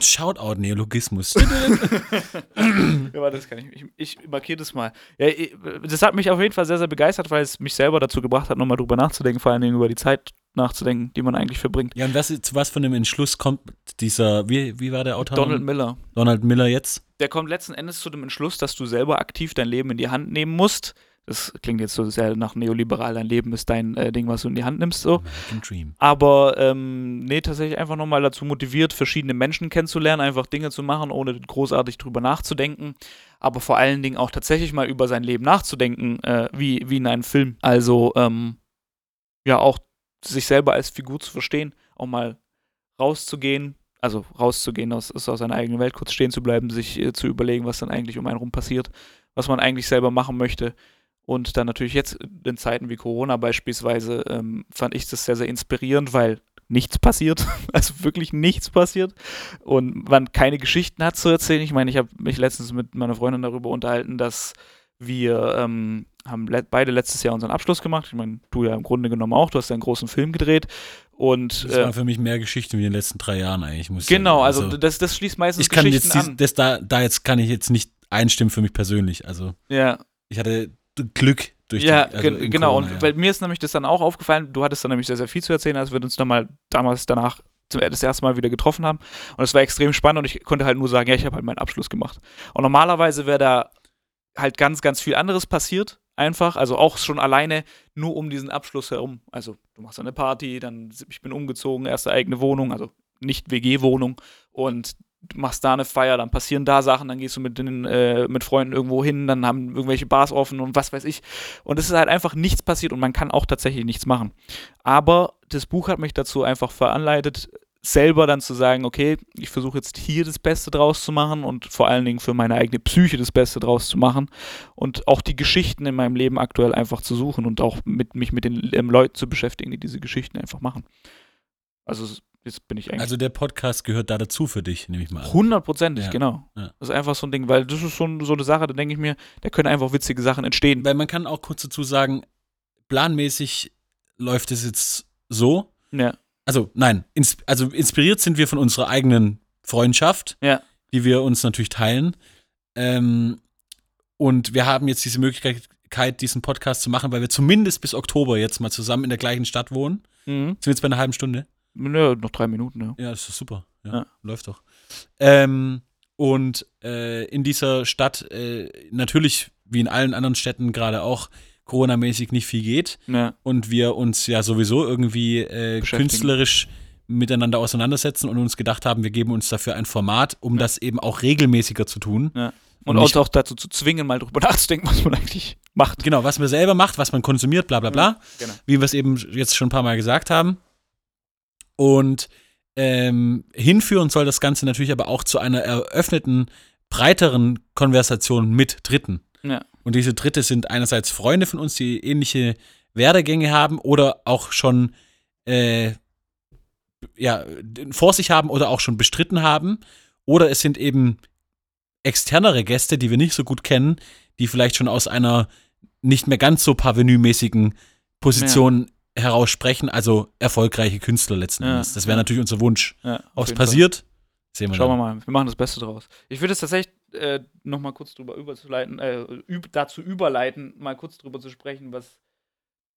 Shoutout Neologismus. ja, das kann ich. Ich, ich markiere das mal. Ja, ich, das hat mich auf jeden Fall sehr, sehr begeistert, weil es mich selber dazu gebracht hat, nochmal drüber nachzudenken, vor allen Dingen über die Zeit, nachzudenken, die man eigentlich verbringt. Ja, und was, zu was von dem Entschluss kommt dieser, wie, wie war der Autor? Donald Miller. Donald Miller jetzt? Der kommt letzten Endes zu dem Entschluss, dass du selber aktiv dein Leben in die Hand nehmen musst. Das klingt jetzt so sehr nach neoliberal, dein Leben ist dein äh, Ding, was du in die Hand nimmst. So. Aber ähm, nee, tatsächlich einfach nochmal dazu motiviert, verschiedene Menschen kennenzulernen, einfach Dinge zu machen, ohne großartig drüber nachzudenken. Aber vor allen Dingen auch tatsächlich mal über sein Leben nachzudenken, äh, wie, wie in einem Film. Also ähm, ja, auch sich selber als Figur zu verstehen, auch mal rauszugehen, also rauszugehen aus, aus seiner eigenen Welt, kurz stehen zu bleiben, sich äh, zu überlegen, was dann eigentlich um einen rum passiert, was man eigentlich selber machen möchte. Und dann natürlich jetzt in Zeiten wie Corona beispielsweise ähm, fand ich das sehr, sehr inspirierend, weil nichts passiert, also wirklich nichts passiert und man keine Geschichten hat zu erzählen. Ich meine, ich habe mich letztens mit meiner Freundin darüber unterhalten, dass wir ähm, haben le beide letztes Jahr unseren Abschluss gemacht. Ich meine, du ja im Grunde genommen auch. Du hast ja einen großen Film gedreht. Und, das äh, war für mich mehr Geschichte wie in den letzten drei Jahren eigentlich. Muss ich genau, sagen. also, das, das schließt meistens ich kann Geschichten jetzt dies, das da, da jetzt kann ich jetzt nicht einstimmen für mich persönlich. Also ja, ich hatte Glück durch ja, die, also in genau. Corona, und ja. mir ist nämlich das dann auch aufgefallen. Du hattest dann nämlich sehr, sehr viel zu erzählen, als wir uns dann mal damals danach zum, das erste Mal wieder getroffen haben. Und es war extrem spannend und ich konnte halt nur sagen, ja, ich habe halt meinen Abschluss gemacht. Und normalerweise wäre da halt ganz, ganz viel anderes passiert. Einfach, also auch schon alleine nur um diesen Abschluss herum. Also du machst eine Party, dann ich bin umgezogen, erste eigene Wohnung, also nicht WG-Wohnung und du machst da eine Feier, dann passieren da Sachen, dann gehst du mit den äh, mit Freunden irgendwo hin, dann haben irgendwelche Bars offen und was weiß ich. Und es ist halt einfach nichts passiert und man kann auch tatsächlich nichts machen. Aber das Buch hat mich dazu einfach veranleitet, selber dann zu sagen, okay, ich versuche jetzt hier das Beste draus zu machen und vor allen Dingen für meine eigene Psyche das Beste draus zu machen und auch die Geschichten in meinem Leben aktuell einfach zu suchen und auch mit, mich mit den ähm, Leuten zu beschäftigen, die diese Geschichten einfach machen. Also jetzt bin ich eigentlich Also der Podcast gehört da dazu für dich, nehme ich mal an. hundertprozentig, Ja, genau. ja. Das ist einfach so ein Ding, weil das ist so, so eine Sache, da denke ich mir, da können einfach witzige Sachen entstehen. Weil man kann auch kurz dazu sagen, planmäßig läuft es jetzt so. Ja, Also nein, ins, also inspiriert sind wir von unserer eigenen Freundschaft, Ja. die wir uns natürlich teilen. Ähm, und wir haben jetzt diese Möglichkeit, diesen Podcast zu machen, weil wir zumindest bis Oktober jetzt mal zusammen in der gleichen Stadt wohnen. mhm. Sind wir jetzt bei einer halben Stunde? Nö, noch drei Minuten, ja. Ja, das ist super. Ja, Ja. läuft doch. Ähm, und äh, in dieser Stadt äh, natürlich, wie in allen anderen Städten gerade auch, Corona-mäßig nicht viel geht. ja. Und wir uns ja sowieso irgendwie äh, künstlerisch miteinander auseinandersetzen und uns gedacht haben, wir geben uns dafür ein Format, um das eben auch regelmäßiger zu tun. Und, Und uns auch dazu zu zwingen, mal drüber nachzudenken, was man eigentlich macht. Genau, was man selber macht, was man konsumiert, bla bla bla. Genau. wie wir es eben jetzt schon ein paar Mal gesagt haben. Und ähm, hinführen soll das Ganze natürlich aber auch zu einer eröffneten, breiteren Konversation mit Dritten. Ja. Und diese Dritte sind einerseits Freunde von uns, die ähnliche Werdegänge haben oder auch schon äh, ja, vor sich haben oder auch schon bestritten haben. Oder es sind eben externere Gäste, die wir nicht so gut kennen, die vielleicht schon aus einer nicht mehr ganz so parvenue-mäßigen Position heraus sprechen, also erfolgreiche Künstler letzten Ja, Endes. Das wäre ja. natürlich unser Wunsch. Ja, Ob es passiert, sehen wir Schauen wir dann. mal. Wir machen das Beste draus. Ich würde es tatsächlich äh, noch mal kurz drüber überzuleiten, äh, üb dazu überleiten, mal kurz drüber zu sprechen, was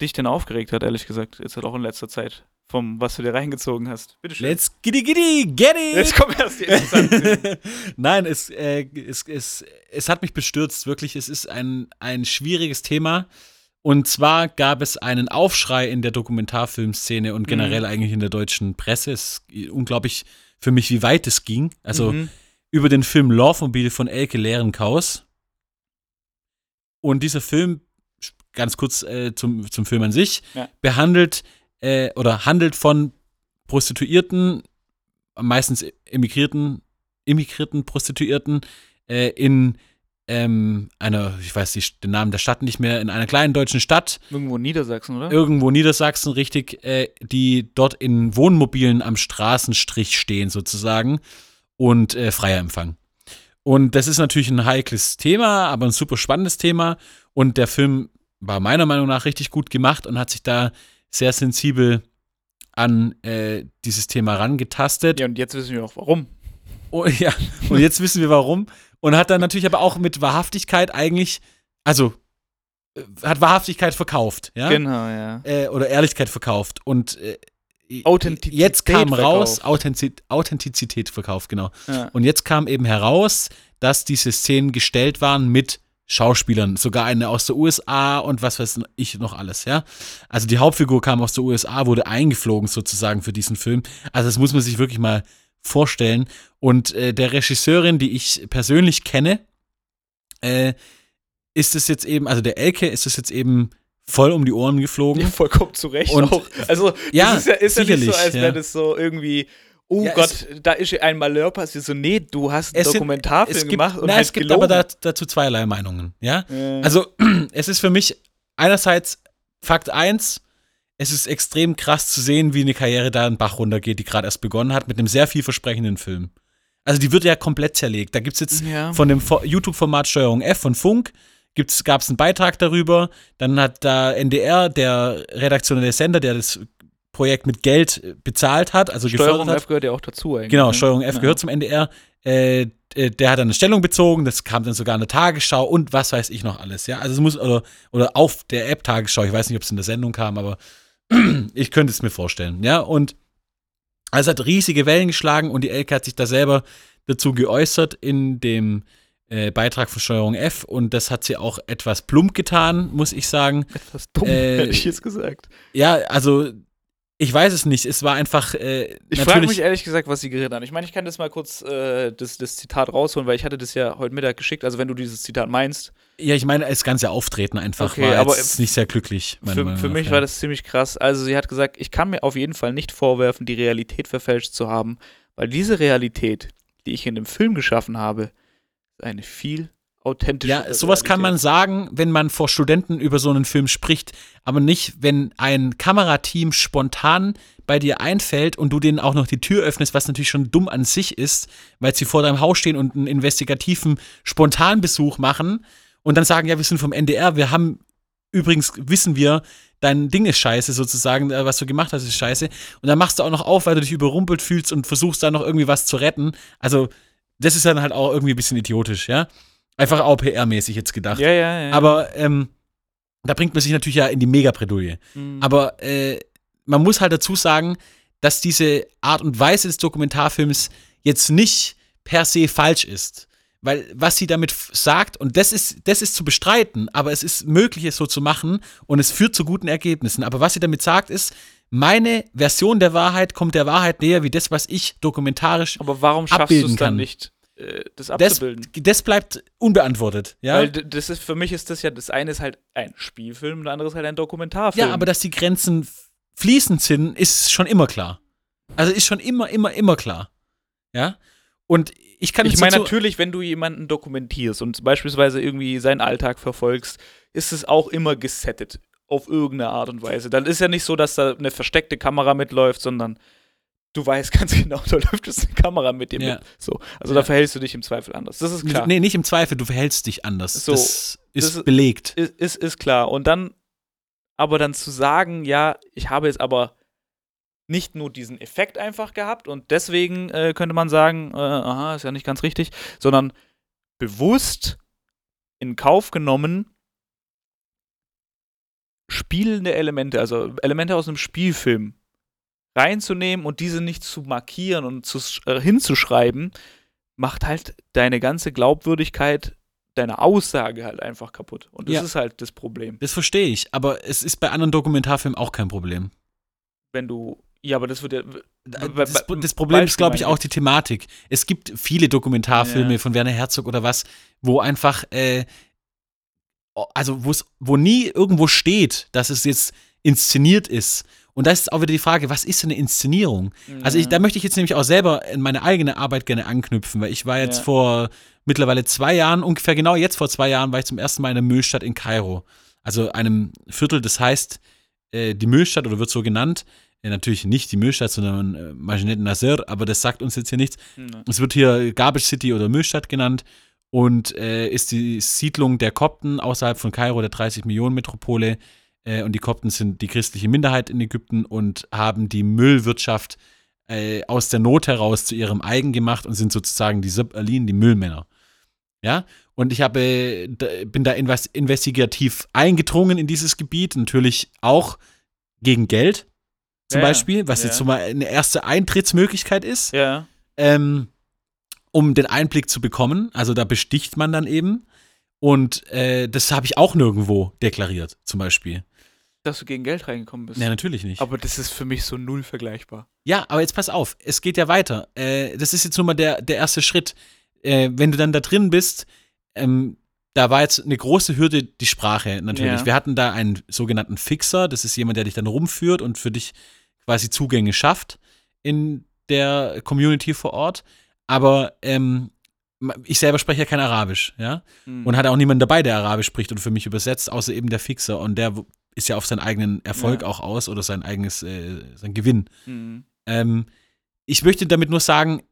dich denn aufgeregt hat, ehrlich gesagt. Jetzt halt auch in letzter Zeit. Vom, was du dir reingezogen hast. Bitte schön. Let's giddy giddy, get it! Jetzt kommen erst die interessanten. Nein, es, äh, es, es, es hat mich bestürzt, wirklich. Es ist ein, ein schwieriges Thema. Und zwar gab es einen Aufschrei in der Dokumentarfilmszene und generell Mhm. eigentlich in der deutschen Presse. Es ist unglaublich für mich, wie weit es ging. Also Mhm. Über den Film Lawmobil von Elke Lehrenkaus. Und dieser Film, ganz kurz äh, zum, zum Film an sich, Ja. behandelt äh, oder handelt von Prostituierten, meistens emigrierten, immigrierten Prostituierten äh, in ähm, einer, ich weiß die, den Namen der Stadt nicht mehr, in einer kleinen deutschen Stadt, Irgendwo Niedersachsen, oder? irgendwo Niedersachsen, richtig, äh, die dort in Wohnmobilen am Straßenstrich stehen sozusagen und äh, Freier empfangen. Und das ist natürlich ein heikles Thema, aber ein super spannendes Thema. Und der Film war meiner Meinung nach richtig gut gemacht und hat sich da sehr sensibel an äh, dieses Thema rangetastet. Ja, und jetzt wissen wir auch warum. Oh, ja, und jetzt wissen wir warum. Und hat dann natürlich aber auch mit Wahrhaftigkeit eigentlich, also hat Wahrhaftigkeit verkauft, ja? Genau, ja. Äh, oder Ehrlichkeit verkauft. Und äh, Authentizität jetzt kam raus, verkauft. Authentiz Authentizität verkauft, genau. Ja. Und jetzt kam eben heraus, dass diese Szenen gestellt waren mit Schauspielern, sogar eine aus der USA und was weiß ich noch alles, ja. Also die Hauptfigur kam aus der USA, wurde eingeflogen sozusagen für diesen Film. Also das muss man sich wirklich mal vorstellen. Und äh, der Regisseurin, die ich persönlich kenne, äh, ist es jetzt eben, also der Elke ist es jetzt eben voll um die Ohren geflogen. Ja, vollkommen zu Recht Und- auch. Also, Ja, ist ja, ist ja nicht so, als wäre das so irgendwie, oh Ja, Gott, da ist ja ein Malheur passiert. So, nee, du hast einen Dokumentarfilm gibt, gemacht und na, halt es gibt gelogen. aber da, dazu zweierlei Meinungen, ja. Ja. Also, es ist für mich einerseits Fakt 1, es ist extrem krass zu sehen, wie eine Karriere da einen Bach runtergeht, die gerade erst begonnen hat, mit einem sehr vielversprechenden Film. Also, die wird ja komplett zerlegt. Da gibt es jetzt Ja. von dem Fo- YouTube-Format Steuerung F von Funk, gab es einen Beitrag darüber. Dann hat da NDR, der redaktionelle Sender, der das Projekt mit Geld äh, bezahlt hat, also Steuerung hat. F gehört ja auch dazu eigentlich. Genau, ne? Steuerung F Ja. gehört zum NDR. Äh, äh, der hat dann eine Stellung bezogen, das kam dann sogar in der Tagesschau und was weiß ich noch alles, ja. Also es muss, oder, oder auf der App Tagesschau, ich weiß nicht, ob es in der Sendung kam, aber ich könnte es mir vorstellen, ja. Und also es hat riesige Wellen geschlagen und die Elke hat sich da selber dazu geäußert in dem äh, Beitrag von Steuerung F und das hat sie auch etwas plump getan, muss ich sagen. Etwas dumm, Äh, hätte ich jetzt gesagt. Ja, also ich weiß es nicht, es war einfach äh, Ich frage mich ehrlich gesagt, was sie geredet haben. Ich meine, ich kann das mal kurz äh, das, das Zitat rausholen, weil ich hatte das ja heute Mittag geschickt. Also wenn du dieses Zitat meinst, Ja, ich meine, das ganze Auftreten einfach Okay, war aber jetzt nicht sehr glücklich. meiner für, für mich ja. war das ziemlich krass. Also sie hat gesagt, ich kann mir auf jeden Fall nicht vorwerfen, die Realität verfälscht zu haben, weil diese Realität, die ich in dem Film geschaffen habe, eine viel authentische Ja, sowas kann man sagen, wenn man vor Studenten über so einen Film spricht, aber nicht, wenn ein Kamerateam spontan bei dir einfällt und du denen auch noch die Tür öffnest, was natürlich schon dumm an sich ist, weil sie vor deinem Haus stehen und einen investigativen Spontanbesuch machen und dann sagen, ja, wir sind vom NDR, wir haben übrigens wissen wir, dein Ding ist scheiße sozusagen, äh, was du gemacht hast, ist scheiße. Und dann machst du auch noch auf, weil du dich überrumpelt fühlst und versuchst dann noch irgendwie was zu retten. Also, das ist dann halt auch irgendwie ein bisschen idiotisch, ja. Einfach auch PR-mäßig jetzt gedacht. Ja, ja, ja. Aber ähm, da bringt man sich natürlich ja in die Megabredouille. Mhm. Aber äh, man muss halt dazu sagen, dass diese Art und Weise des Dokumentarfilms jetzt nicht per se falsch ist. Weil was sie damit sagt, und das ist, das ist zu bestreiten, aber es ist möglich, es so zu machen und es führt zu guten Ergebnissen. Aber was sie damit sagt, ist, meine Version der Wahrheit kommt der Wahrheit näher, wie das, was ich dokumentarisch. Aber warum schaffst du es dann nicht, äh, das Das, abzubilden? das bleibt unbeantwortet. Ja? Weil das ist, für mich ist das ja, das eine ist halt ein Spielfilm, das andere ist halt ein Dokumentarfilm. Ja, aber dass die Grenzen fließend sind, ist schon immer klar. Also ist schon immer, immer, immer klar. Ja. Und ich kann ich jetzt meine, natürlich, wenn du jemanden dokumentierst und beispielsweise irgendwie seinen Alltag verfolgst, ist es auch immer gesettet. Auf irgendeine Art und Weise. Dann ist ja nicht so, dass da eine versteckte Kamera mitläuft, sondern du weißt ganz genau, da läuft jetzt eine Kamera mit dir Ja. mit. So. Also Ja. da verhältst du dich im Zweifel anders. Das ist klar. Nee, nicht im Zweifel, du verhältst dich anders. So, das ist das belegt. Ist, ist, ist klar. Und dann, aber dann zu sagen, ja, ich habe jetzt aber nicht nur diesen Effekt einfach gehabt und deswegen äh, könnte man sagen, äh, aha, ist ja nicht ganz richtig, sondern bewusst in Kauf genommen, spielende Elemente, also Elemente aus einem Spielfilm reinzunehmen und diese nicht zu markieren und zu, äh, hinzuschreiben, macht halt deine ganze Glaubwürdigkeit deiner Aussage halt einfach kaputt. Und das Ja. ist halt das Problem. Das verstehe ich, aber es ist bei anderen Dokumentarfilmen auch kein Problem. Wenn du, ja, aber das wird ja, Das, das Problem ist, glaube ich, auch die Thematik. Es gibt viele Dokumentarfilme Ja. von Werner Herzog oder was, wo einfach, äh, also wo es, wo nie irgendwo steht, dass es jetzt inszeniert ist. Und da ist auch wieder die Frage, was ist denn eine Inszenierung? Also ich, da möchte ich jetzt nämlich auch selber in meine eigene Arbeit gerne anknüpfen, weil ich war jetzt Ja. vor mittlerweile zwei Jahren, ungefähr genau jetzt vor zwei Jahren, war ich zum ersten Mal in der Müllstadt in Kairo. Also einem Viertel, das heißt äh, die Müllstadt oder wird so genannt. Äh, natürlich nicht die Müllstadt, sondern äh, Majinet Nasser, aber das sagt uns jetzt hier nichts. Ja. Es wird hier Garbage City oder Müllstadt genannt und äh, ist die Siedlung der Kopten außerhalb von Kairo, der 30 Millionen Metropole. Äh, und die Kopten sind die christliche Minderheit in Ägypten und haben die Müllwirtschaft äh, aus der Not heraus zu ihrem eigen gemacht und sind sozusagen die Sub Alin, die Müllmänner. Ja, und ich habe, bin da investigativ eingedrungen in dieses Gebiet, natürlich auch gegen Geld zum ja, Beispiel, was ja. jetzt so mal eine erste Eintrittsmöglichkeit ist. Ja. Ähm, um den Einblick zu bekommen. Also da besticht man dann eben. Und äh, das habe ich auch nirgendwo deklariert, zum Beispiel. Dass du gegen Geld reingekommen bist. Ja, natürlich nicht. Aber das ist für mich so null vergleichbar. Ja, aber jetzt pass auf, es geht ja weiter. Äh, das ist jetzt nur mal der, der erste Schritt. Äh, wenn du dann da drin bist, ähm, da war jetzt eine große Hürde die Sprache natürlich. Ja. Wir hatten da einen sogenannten Fixer, das ist jemand, der dich dann rumführt und für dich quasi Zugänge schafft in der Community vor Ort. Aber ähm, ich selber spreche ja kein Arabisch, ja. Mhm. Und hatte auch niemanden dabei, der Arabisch spricht und für mich übersetzt, außer eben der Fixer. Und der ist ja auf seinen eigenen Erfolg ja. auch aus oder sein eigenes, äh, sein Gewinn. Mhm. Ähm, ich möchte damit nur sagen,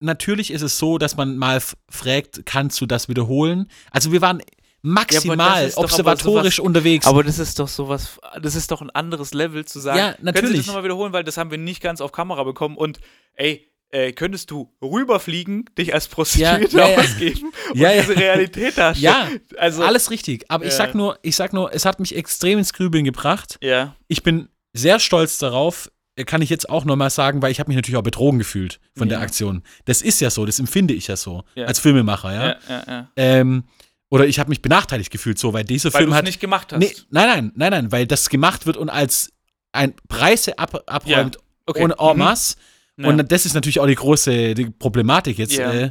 natürlich ist es so, dass man mal fragt, kannst du das wiederholen? Also wir waren maximal ja, observatorisch sowas, unterwegs. Aber das ist doch sowas, das ist doch ein anderes Level zu sagen. Ja, natürlich. Können Sie das nochmal wiederholen, weil das haben wir nicht ganz auf Kamera bekommen und ey, äh, könntest du rüberfliegen, dich als Prostituierte ja, ja, ausgeben und diese Realität darstellen. Ja, also, alles richtig. Aber ich sag nur, ich sag nur, es hat mich extrem ins Grübeln gebracht. Ja. Ich bin sehr stolz darauf, kann ich jetzt auch nochmal sagen, weil ich habe mich natürlich auch betrogen gefühlt von der Aktion. Das ist ja so, das empfinde ich ja so als Filmemacher, ja. ja, ja ähm, oder ich habe mich benachteiligt gefühlt so, weil dieser weil Film hat nicht gemacht hast. Nee, nein, nein, nein, nein, weil das gemacht wird und als ein Preise ab, abräumt okay. ohne en mhm. masse. Ja. Und das ist natürlich auch die große die Problematik jetzt ja. äh,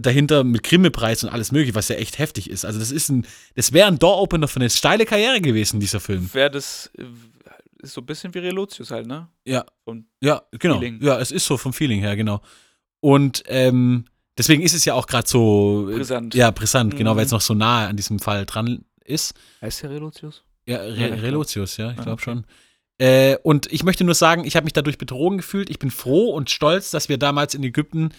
dahinter mit Grimme-Preis und alles mögliche, was ja echt heftig ist. Also das ist ein, das wäre ein Door-Opener für eine steile Karriere gewesen, dieser Film. Wäre das äh, ist so ein bisschen wie Relotius halt, ne? Ja. Vom ja, genau. Feeling. Ja, es ist so vom Feeling her, genau. Und ähm, deswegen ist es ja auch gerade so äh, brisant. Ja, brisant, mhm. genau, weil es noch so nahe an diesem Fall dran ist. Heißt der Relotius? Ja, Re ja, Relotius, ja, ich glaube ah, okay. schon. Äh, und ich möchte nur sagen, ich habe mich dadurch betrogen gefühlt. Ich bin froh und stolz, dass wir damals in Ägypten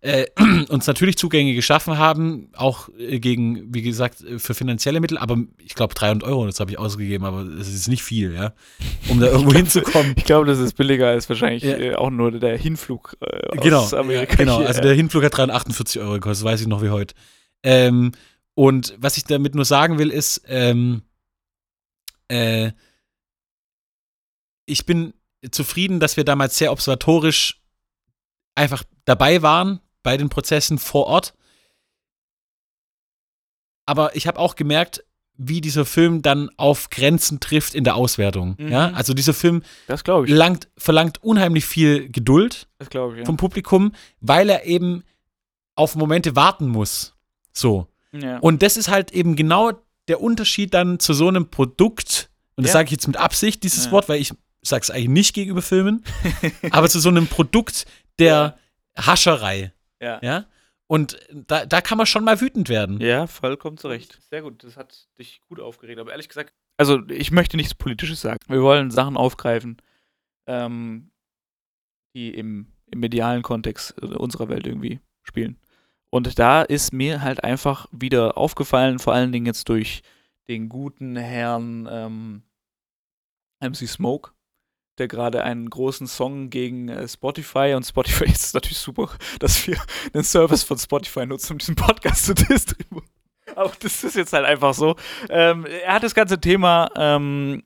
äh, uns natürlich Zugänge geschaffen haben, auch äh, gegen, wie gesagt, äh, für finanzielle Mittel. Aber ich glaube, 300 Euro, das habe ich ausgegeben, aber das ist nicht viel, ja, um da irgendwo hinzukommen. Ich glaube, das ist billiger als wahrscheinlich ja. Äh, auch nur der Hinflug aus genau, Amerika. Genau, also der Hinflug hat 348 Euro gekostet, weiß ich noch wie heute. Ähm, und was ich damit nur sagen will, ist, ähm, äh, ich bin zufrieden, dass wir damals sehr observatorisch einfach dabei waren bei den Prozessen vor Ort. Aber ich habe auch gemerkt, wie dieser Film dann auf Grenzen trifft in der Auswertung. Mhm. Ja, also dieser Film langt, verlangt unheimlich viel Geduld ich, ja. vom Publikum, weil er eben auf Momente warten muss. So. Ja. Und das ist halt eben genau der Unterschied dann zu so einem Produkt. Und das sage ich jetzt mit Absicht, dieses Wort, weil ich sag's eigentlich nicht gegenüber Filmen, aber zu so einem Produkt der. Hascherei. Ja. ja? Und da, da kann man schon mal wütend werden. Ja, vollkommen zu Recht. Sehr gut, das hat dich gut aufgeregt. Aber ehrlich gesagt, also ich möchte nichts Politisches sagen. Wir wollen Sachen aufgreifen, ähm, die im, im medialen Kontext unserer Welt irgendwie spielen. Und da ist mir halt einfach wieder aufgefallen, vor allen Dingen jetzt durch den guten Herrn ähm, MC Smoke, der gerade einen großen Song gegen äh, Spotify und Spotify ist natürlich super, dass wir einen Service von Spotify nutzen, um diesen Podcast zu distribuieren. Aber das ist jetzt halt einfach so. Ähm, er hat das ganze Thema ähm,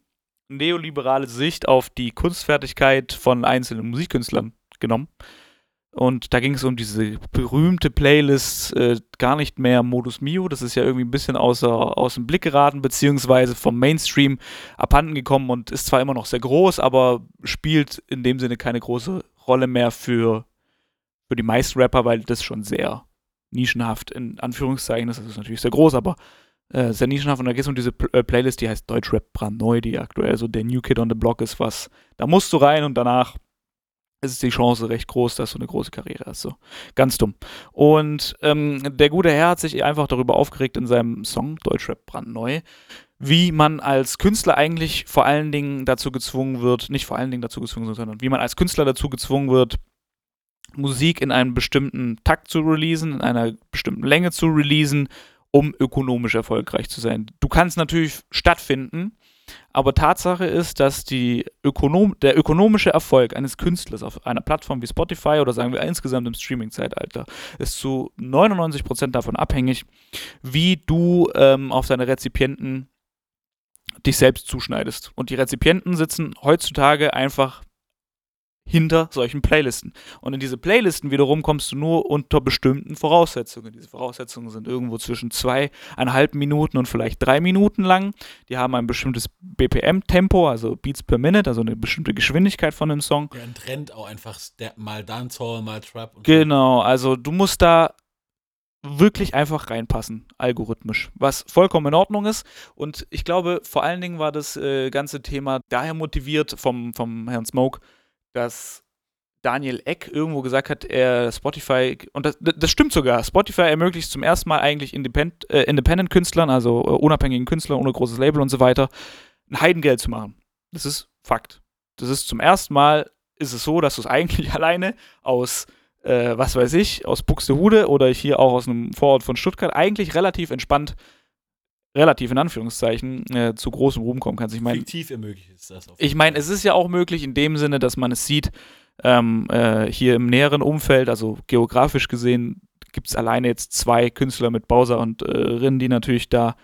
neoliberale Sicht auf die Kunstfertigkeit von einzelnen Musikkünstlern genommen und da ging es um diese berühmte Playlist äh, gar nicht mehr Modus Mio. Das ist ja irgendwie ein bisschen außer, aus dem Blick geraten, beziehungsweise vom Mainstream abhanden gekommen und ist zwar immer noch sehr groß, aber spielt in dem Sinne keine große Rolle mehr für, für die meisten Rapper, weil das schon sehr nischenhaft in Anführungszeichen ist. Das ist natürlich sehr groß, aber äh, sehr nischenhaft. Und da geht es um diese P äh, Playlist, die heißt Deutschrap brandneu, die aktuell so der New Kid on the Block ist, was da musst du rein und danach ist die Chance recht groß, dass du eine große Karriere hast. So. Ganz dumm. Und ähm, der gute Herr hat sich einfach darüber aufgeregt in seinem Song Deutschrap brandneu, wie man als Künstler eigentlich vor allen Dingen dazu gezwungen wird, nicht vor allen Dingen dazu gezwungen sondern wie man als Künstler dazu gezwungen wird, Musik in einem bestimmten Takt zu releasen, in einer bestimmten Länge zu releasen, um ökonomisch erfolgreich zu sein. Du kannst natürlich stattfinden, Aber Tatsache ist, dass die Ökonom der ökonomische Erfolg eines Künstlers auf einer Plattform wie Spotify oder sagen wir insgesamt im Streaming-Zeitalter ist zu 99% davon abhängig, wie du ähm, auf deine Rezipienten dich selbst zuschneidest. Und die Rezipienten sitzen heutzutage einfach hinter solchen Playlisten. Und in diese Playlisten wiederum kommst du nur unter bestimmten Voraussetzungen. Diese Voraussetzungen sind irgendwo zwischen zweieinhalb Minuten und vielleicht drei Minuten lang. Die haben ein bestimmtes BPM-Tempo, also Beats per Minute, also eine bestimmte Geschwindigkeit von dem Song. Ja, ein Trend auch einfach mal Dancehall, mal Trap. genau, also du musst da wirklich einfach reinpassen, algorithmisch, was vollkommen in Ordnung ist. Und ich glaube, vor allen Dingen war das äh, ganze Thema daher motiviert vom, vom Herrn Smoke, dass Daniel Eck irgendwo gesagt hat, er Spotify, und das, das stimmt sogar, Spotify ermöglicht zum ersten Mal eigentlich Independent, äh, Independent-Künstlern, also äh, unabhängigen Künstlern ohne großes Label und so weiter, ein Heidengeld zu machen. Das ist Fakt. Das ist zum ersten Mal, ist es so, dass du es eigentlich alleine aus, äh, was weiß ich, aus Buxtehude oder hier auch aus einem Vorort von Stuttgart eigentlich relativ entspannt relativ in Anführungszeichen äh, zu großem Ruhm kommen kannst. Ich meine, fiktiv ermöglicht ist das. Ich meine, es ist ja auch möglich in dem Sinne, dass man es sieht, ähm, äh, hier im näheren Umfeld, also geografisch gesehen, gibt es alleine jetzt zwei Künstler mit Bowser und äh, Rin, die natürlich da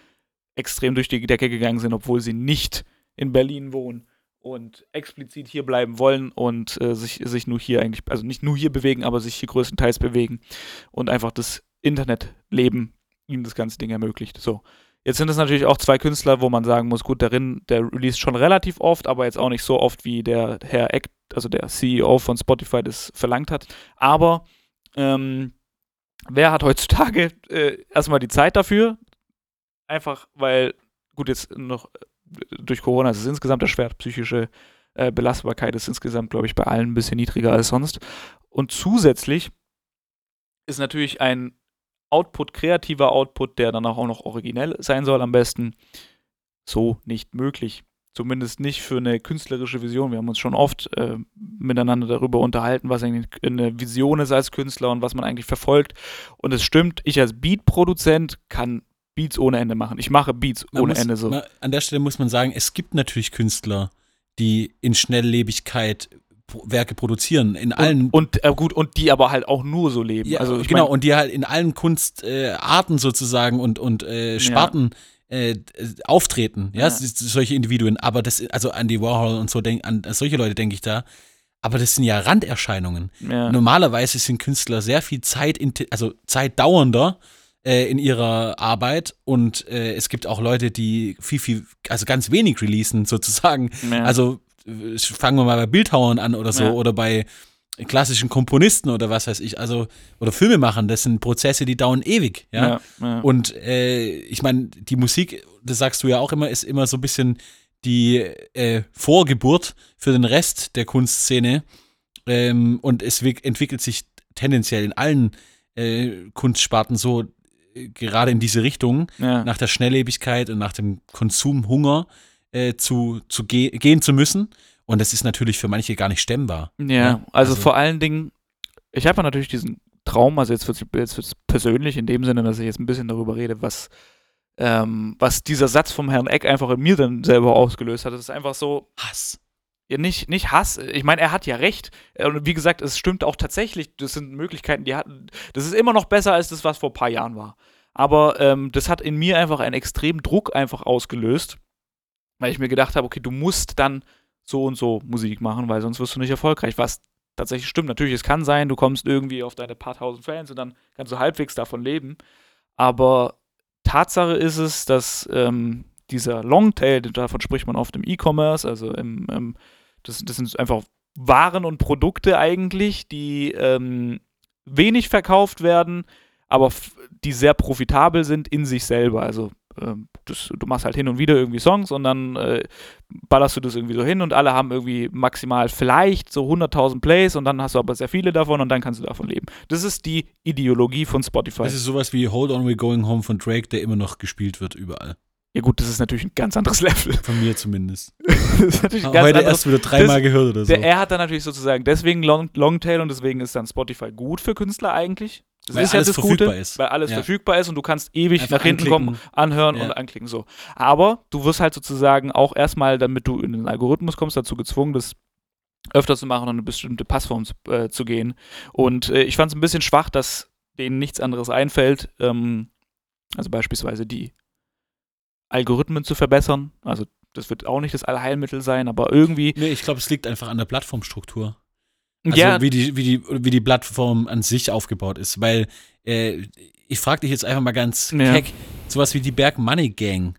extrem durch die Decke gegangen sind, obwohl sie nicht in Berlin wohnen und explizit hier bleiben wollen und äh, sich, sich nur hier eigentlich, also nicht nur hier bewegen, aber sich hier größtenteils bewegen und einfach das Internetleben ihm das ganze Ding ermöglicht. So. Jetzt sind es natürlich auch zwei Künstler, wo man sagen muss, gut, darin, der release schon relativ oft, aber jetzt auch nicht so oft, wie der Herr Eck, also der CEO von Spotify, das verlangt hat. Aber ähm, wer hat heutzutage äh, erstmal die Zeit dafür? Einfach, weil, gut, jetzt noch äh, durch Corona ist es insgesamt erschwert, psychische äh, Belastbarkeit ist insgesamt, glaube ich, bei allen ein bisschen niedriger als sonst. Und zusätzlich ist natürlich ein Output, kreativer Output, der dann auch noch originell sein soll am besten, so nicht möglich. Zumindest nicht für eine künstlerische Vision. Wir haben uns schon oft äh, miteinander darüber unterhalten, was eigentlich eine Vision ist als Künstler und was man eigentlich verfolgt. Und es stimmt, ich als Beat-Produzent kann Beats ohne Ende machen. Ich mache Beats man ohne muss, Ende so. Man, an der Stelle muss man sagen, es gibt natürlich Künstler, die in Schnelllebigkeit Werke produzieren in allen und, und äh, gut und die aber halt auch nur so leben. Ja, also genau mein, und die halt in allen Kunstarten äh, sozusagen und und äh, Sparten ja. äh, auftreten. Ja, ja. solche Individuen. Aber das also Andy Warhol und so denk, an solche Leute denke ich da. Aber das sind ja Randerscheinungen. Normalerweise sind Künstler sehr viel Zeit, also zeitdauernder äh, in ihrer Arbeit und äh, es gibt auch Leute, die viel, viel, also ganz wenig releasen sozusagen. Also fangen wir mal bei Bildhauern an oder so, ja. oder bei klassischen Komponisten oder was weiß ich, also oder Filme machen, das sind Prozesse, die dauern ewig, ja. ja, ja. Und äh, ich meine, die Musik, das sagst du ja auch immer, ist immer so ein bisschen die äh, Vorgeburt für den Rest der Kunstszene. Ähm, und es entwickelt sich tendenziell in allen äh, Kunstsparten so äh, gerade in diese Richtung, nach der Schnelllebigkeit und nach dem Konsumhunger äh, zu, zu ge gehen zu müssen. Und das ist natürlich für manche gar nicht stemmbar. Ja, ja? Also, also, vor allen Dingen, ich habe ja natürlich diesen Traum, also jetzt wird es persönlich in dem Sinne, dass ich jetzt ein bisschen darüber rede, was, ähm, was dieser Satz vom Herrn Eck einfach in mir dann selber ausgelöst hat. Das ist einfach so. Hass. Ja, nicht, nicht Hass. Ich meine, er hat ja recht. Und wie gesagt, es stimmt auch tatsächlich. Das sind Möglichkeiten, die hatten. Das ist immer noch besser als das, was vor ein paar Jahren war. Aber ähm, das hat in mir einfach einen extremen Druck einfach ausgelöst weil ich mir gedacht habe, okay, du musst dann so und so Musik machen, weil sonst wirst du nicht erfolgreich. Was tatsächlich stimmt. Natürlich, es kann sein, du kommst irgendwie auf deine paar tausend Fans und dann kannst du halbwegs davon leben. Aber Tatsache ist es, dass ähm, dieser Longtail, davon spricht man oft im E-Commerce, also im, im, das, das, sind einfach Waren und Produkte eigentlich, die ähm, wenig verkauft werden, aber die sehr profitabel sind in sich selber. Also ähm, das, du machst halt hin und wieder irgendwie Songs und dann äh, ballerst du das irgendwie so hin und alle haben irgendwie maximal vielleicht so 100.000 Plays und dann hast du aber sehr viele davon und dann kannst du davon leben. Das ist die Ideologie von Spotify. Das ist sowas wie Hold On We're Going Home von Drake, der immer noch gespielt wird überall. Ja gut, das ist natürlich ein ganz anderes Level. Von mir zumindest. das ist natürlich ein ganz Heute anderes, erst wieder dreimal gehört oder so. Der, er hat dann natürlich sozusagen deswegen Long, Longtail und deswegen ist dann Spotify gut für Künstler eigentlich. Das Weil ist ja alles das verfügbar Gute, ist. weil alles Ja. verfügbar ist und du kannst ewig Einfach nach hinten anklicken. kommen, anhören Ja. und anklicken so. Aber du wirst halt sozusagen auch erstmal, damit du in den Algorithmus kommst, dazu gezwungen, das öfter zu machen und eine bestimmte Passform zu, äh, zu gehen. Und äh, ich fand es ein bisschen schwach, dass denen nichts anderes einfällt, ähm, also beispielsweise die Algorithmen zu verbessern. Also das wird auch nicht das Allheilmittel sein, aber irgendwie. Nee, ich glaube, es liegt einfach an der Plattformstruktur. Also ja, wie, die, wie, die, wie die Plattform an sich aufgebaut ist. Weil äh, ich frage dich jetzt einfach mal ganz Ja. keck, sowas wie die Berg Money Gang.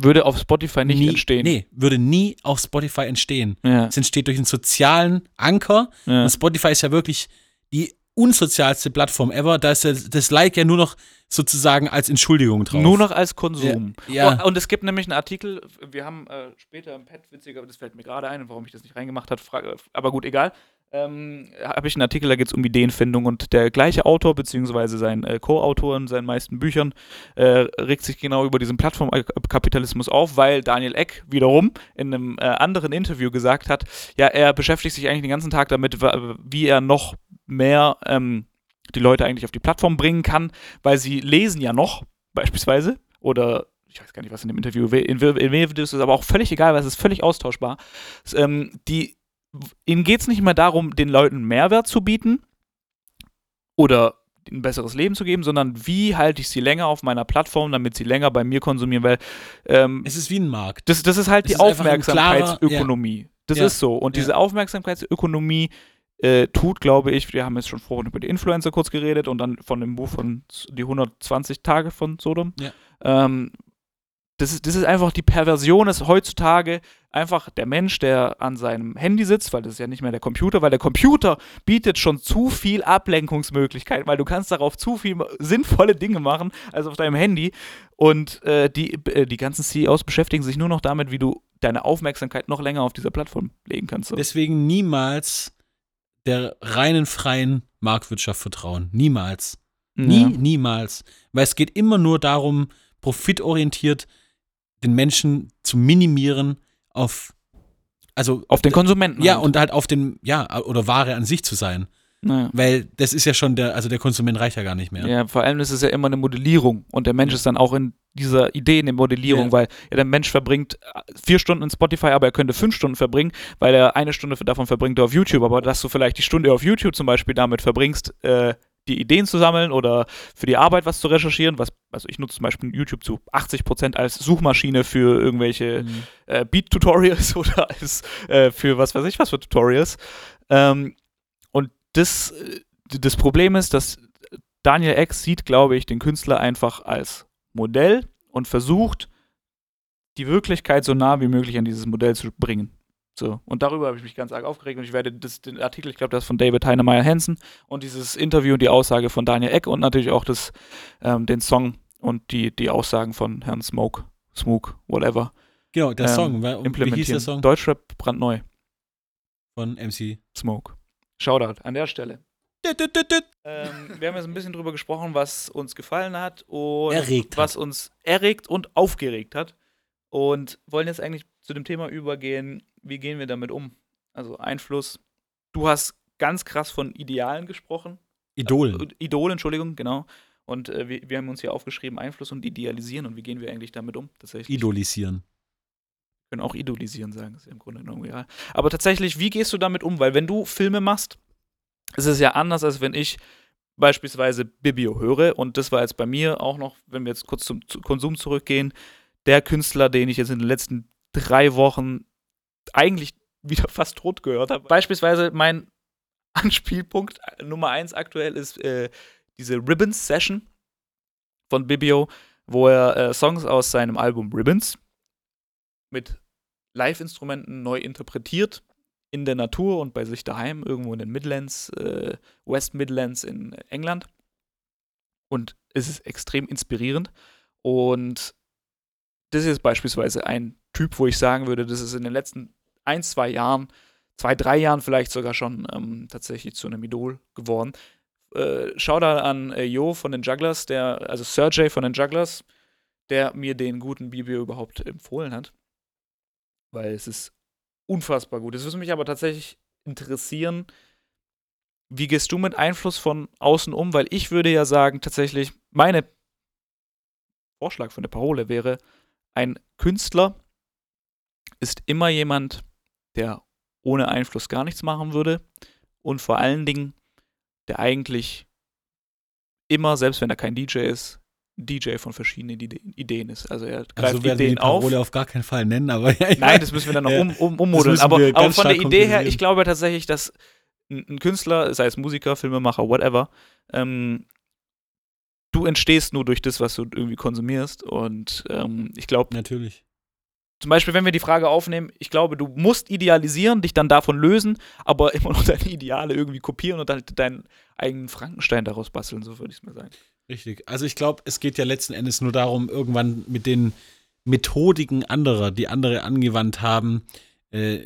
würde auf Spotify nicht nie, entstehen. Nee, würde nie auf Spotify entstehen. Ja, Es entsteht durch einen sozialen Anker. ja. Und Spotify ist ja wirklich die unsozialste Plattform ever. Da ist ja das Like ja nur noch sozusagen als Entschuldigung drauf. Nur noch als Konsum. Ja, ja. Und, es gibt nämlich einen Artikel, wir haben äh, später im Pad, witziger, das fällt mir gerade ein, warum ich das nicht reingemacht habe, aber gut, egal. Ähm, habe ich einen Artikel, da geht es um Ideenfindung und der gleiche Autor, beziehungsweise sein äh, Co-Autor in seinen meisten Büchern, äh, regt sich genau über diesen Plattformkapitalismus auf, weil Daniel Eck wiederum in einem äh, anderen Interview gesagt hat, ja, er beschäftigt sich eigentlich den ganzen Tag damit, wie er noch mehr ähm, die Leute eigentlich auf die Plattform bringen kann, weil sie lesen ja noch, beispielsweise, oder ich weiß gar nicht, was in dem Interview in, in, in ist, aber auch völlig egal, weil es ist völlig austauschbar. Ähm, die, ihnen geht es nicht mehr darum, den Leuten Mehrwert zu bieten oder ein besseres Leben zu geben, sondern wie halte ich sie länger auf meiner Plattform, damit sie länger bei mir konsumieren, weil ähm, es ist wie ein Markt. das, das ist halt Es die ist Aufmerksamkeitsökonomie. Das Ja. ist so. Und Ja. diese Aufmerksamkeitsökonomie äh, tut, glaube ich, wir haben jetzt schon vorhin über die Influencer kurz geredet und dann von dem Buch von die 120 Tage von Sodom. Ja. Ähm, das, ist, das ist einfach die Perversion, ist heutzutage einfach der Mensch, der an seinem Handy sitzt, weil das ist ja nicht mehr der Computer, weil der Computer bietet schon zu viel Ablenkungsmöglichkeiten, weil du kannst darauf zu viel sinnvolle Dinge machen, als auf deinem Handy. Und äh, die, äh, die ganzen CEOs beschäftigen sich nur noch damit, wie du deine Aufmerksamkeit noch länger auf dieser Plattform legen kannst. Deswegen niemals der reinen freien Marktwirtschaft vertrauen. Niemals. Nie, Ja. niemals. Weil es geht immer nur darum, profitorientiert den Menschen zu minimieren auf, also Auf den Konsumenten. ja, halt. und halt auf den, ja, oder Ware an sich zu sein. Naja. Weil das ist ja schon der, also der Konsument reicht ja gar nicht mehr. Ja. vor allem ist es ja immer eine Modellierung und der Mensch ist dann auch in dieser Idee in der Modellierung, Ja. weil ja, der Mensch verbringt vier Stunden in Spotify, aber er könnte fünf Stunden verbringen, weil er eine Stunde davon verbringt auf YouTube, aber dass du vielleicht die Stunde auf YouTube zum Beispiel damit verbringst, äh, die Ideen zu sammeln oder für die Arbeit was zu recherchieren, was, also ich nutze zum Beispiel YouTube zu 80% als Suchmaschine für irgendwelche Mhm. äh, Beat-Tutorials oder als äh, für was weiß ich was für Tutorials. Ähm, und das, äh, das Problem ist, dass Daniel X sieht, glaube ich, den Künstler einfach als Modell und versucht, die Wirklichkeit so nah wie möglich an dieses Modell zu bringen. So, und darüber habe ich mich ganz arg aufgeregt und ich werde das, den Artikel, ich glaube, das ist von David Heinemeier Hansen und dieses Interview und die Aussage von Daniel Eck und natürlich auch das, ähm, den Song und die, die Aussagen von Herrn Smoke, Smoke, whatever, Genau, der ähm, Song. Weil, und wie hieß implementieren. der Song? Deutschrap brandneu, Von MC. Smoke. Shoutout an der Stelle. Ähm, wir haben jetzt ein bisschen drüber gesprochen, was uns gefallen hat und Erregt was uns erregt und aufgeregt hat. Und wollen jetzt eigentlich zu dem Thema übergehen, wie gehen wir damit um? Also Einfluss. Du hast ganz krass von Idealen gesprochen. Idolen. Äh, Idole, Entschuldigung, genau. Und äh, wir, wir haben uns hier aufgeschrieben, Einfluss und Idealisieren. Und wie gehen wir eigentlich damit um? Tatsächlich. Idolisieren. können auch idolisieren sagen, ist ja im Grunde genommen egal. Aber tatsächlich, wie gehst du damit um? Weil wenn du Filme machst, ist es ja anders, als wenn ich beispielsweise Bibio höre. Und das war jetzt bei mir auch noch, wenn wir jetzt kurz zum zu Konsum zurückgehen, der Künstler, den ich jetzt in den letzten drei Wochen eigentlich wieder fast tot gehört habe. Beispielsweise mein Anspielpunkt äh, Nummer eins aktuell ist äh, diese Ribbons Session von Bibio, wo er äh, Songs aus seinem Album Ribbons mit Live-Instrumenten neu interpretiert in der Natur und bei sich daheim, irgendwo in den Midlands, äh, West Midlands in England. Und es ist extrem inspirierend. Und das ist beispielsweise ein Typ, wo ich sagen würde, das ist in den letzten ein, zwei Jahren, zwei, drei Jahren vielleicht sogar schon ähm, tatsächlich zu einem Idol geworden. Äh, schau da an äh, Jo von den Jugglers, der, also Sergey von den Jugglers, der mir den guten Bibio überhaupt empfohlen hat. Weil es ist unfassbar gut. Es würde mich aber tatsächlich interessieren, wie gehst du mit Einfluss von außen um? Weil ich würde ja sagen, tatsächlich, meine Vorschlag von der Parole wäre, ein Künstler ist immer jemand, der ohne Einfluss gar nichts machen würde und vor allen Dingen, der eigentlich immer, selbst wenn er kein DJ ist, DJ von verschiedenen Ideen ist. Also er greift also Ideen die Parole auf. auf gar keinen Fall nennen, aber ja, Nein, das müssen wir dann noch ja. um, um, ummodeln. Aber, aber von der Idee her, ich glaube tatsächlich, dass ein Künstler, sei es Musiker, Filmemacher, whatever, ähm, du entstehst nur durch das, was du irgendwie konsumierst. Und ähm, ich glaube. Natürlich. Zum Beispiel, wenn wir die Frage aufnehmen, ich glaube, du musst idealisieren, dich dann davon lösen, aber immer noch deine Ideale irgendwie kopieren und dann deinen eigenen Frankenstein daraus basteln, so würde ich es mal sagen. Richtig. Also ich glaube, es geht ja letzten Endes nur darum, irgendwann mit den Methodiken anderer, die andere angewandt haben, äh,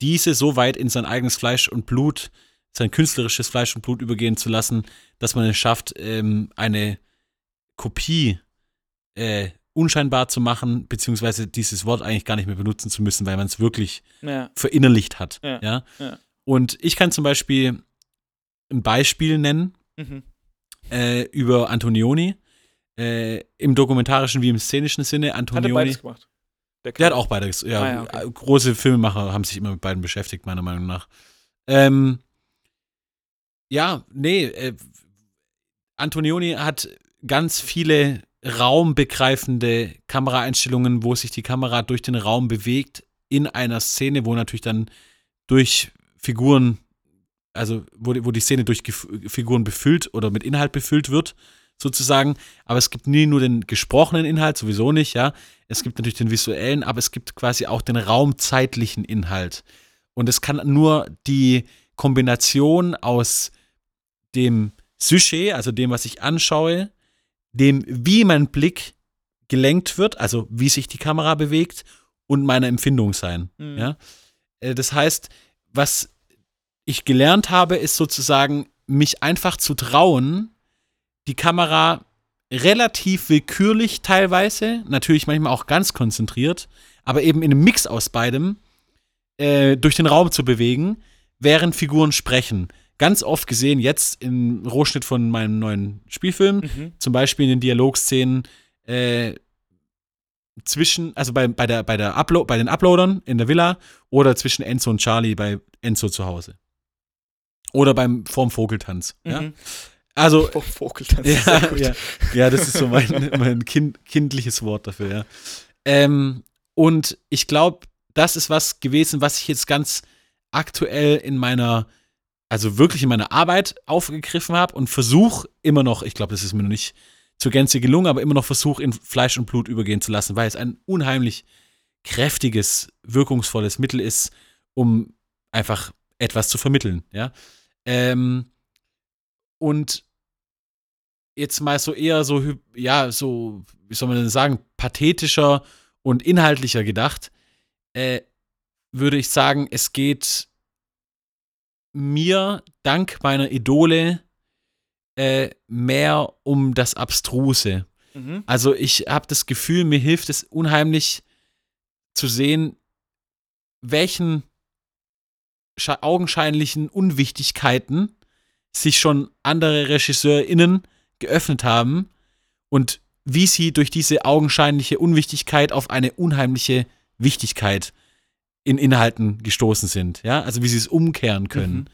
diese so weit in sein eigenes Fleisch und Blut, sein künstlerisches Fleisch und Blut übergehen zu lassen, dass man es schafft, ähm, eine Kopie äh, unscheinbar zu machen, beziehungsweise dieses Wort eigentlich gar nicht mehr benutzen zu müssen, weil man es wirklich ja. verinnerlicht hat. Ja. ja. Ja? Und ich kann zum Beispiel ein Beispiel nennen mhm. äh, über Antonioni. Äh, Im dokumentarischen wie im szenischen Sinne. Antonioni. Hat er beides gemacht? Der, der, hat auch beides. Ja, ah, ja okay. große Filmemacher haben sich immer mit beiden beschäftigt, meiner Meinung nach. Ähm, ja, nee, äh, Antonioni hat ganz viele raumbegreifende Kameraeinstellungen, wo sich die Kamera durch den Raum bewegt, in einer Szene, wo natürlich dann durch Figuren, also wo, wo die Szene durch Figuren befüllt oder mit Inhalt befüllt wird, sozusagen. Aber es gibt nie nur den gesprochenen Inhalt, sowieso nicht, ja. Es gibt natürlich den visuellen, aber es gibt quasi auch den raumzeitlichen Inhalt. Und es kann nur die Kombination aus dem Sujet, also dem, was ich anschaue, dem, wie mein Blick gelenkt wird, also wie sich die Kamera bewegt und meiner Empfindung sein. Mhm. Ja? Äh, das heißt, was ich gelernt habe, ist sozusagen, mich einfach zu trauen, die Kamera relativ willkürlich teilweise, natürlich manchmal auch ganz konzentriert, aber eben in einem Mix aus beidem äh, durch den Raum zu bewegen, während Figuren sprechen ganz oft gesehen, jetzt im Rohschnitt von meinem neuen Spielfilm, mhm. zum Beispiel in den Dialogszenen äh, zwischen, also bei, bei, der, bei, der Upload, bei den Uploadern in der Villa oder zwischen Enzo und Charlie bei Enzo zu Hause. Oder beim vorm Vogeltanz. Mhm. Ja? Also. Vorm Vogeltanz. Ja, ja, ja, das ist so mein, mein kind, kindliches Wort dafür, ja. Ähm, und ich glaube, das ist was gewesen, was ich jetzt ganz aktuell in meiner also wirklich in meiner Arbeit aufgegriffen habe und versuche immer noch, ich glaube, das ist mir noch nicht zur Gänze gelungen, aber immer noch versuche, in Fleisch und Blut übergehen zu lassen, weil es ein unheimlich kräftiges, wirkungsvolles Mittel ist, um einfach etwas zu vermitteln, ja. Ähm, und jetzt mal so eher so, ja, so, wie soll man denn sagen, pathetischer und inhaltlicher gedacht, äh, würde ich sagen, es geht mir dank meiner Idole äh, mehr um das Abstruse. Mhm. Also ich habe das Gefühl, mir hilft es unheimlich zu sehen, welchen augenscheinlichen Unwichtigkeiten sich schon andere RegisseurInnen geöffnet haben und wie sie durch diese augenscheinliche Unwichtigkeit auf eine unheimliche Wichtigkeit in Inhalten gestoßen sind, ja, also wie sie es umkehren können mhm.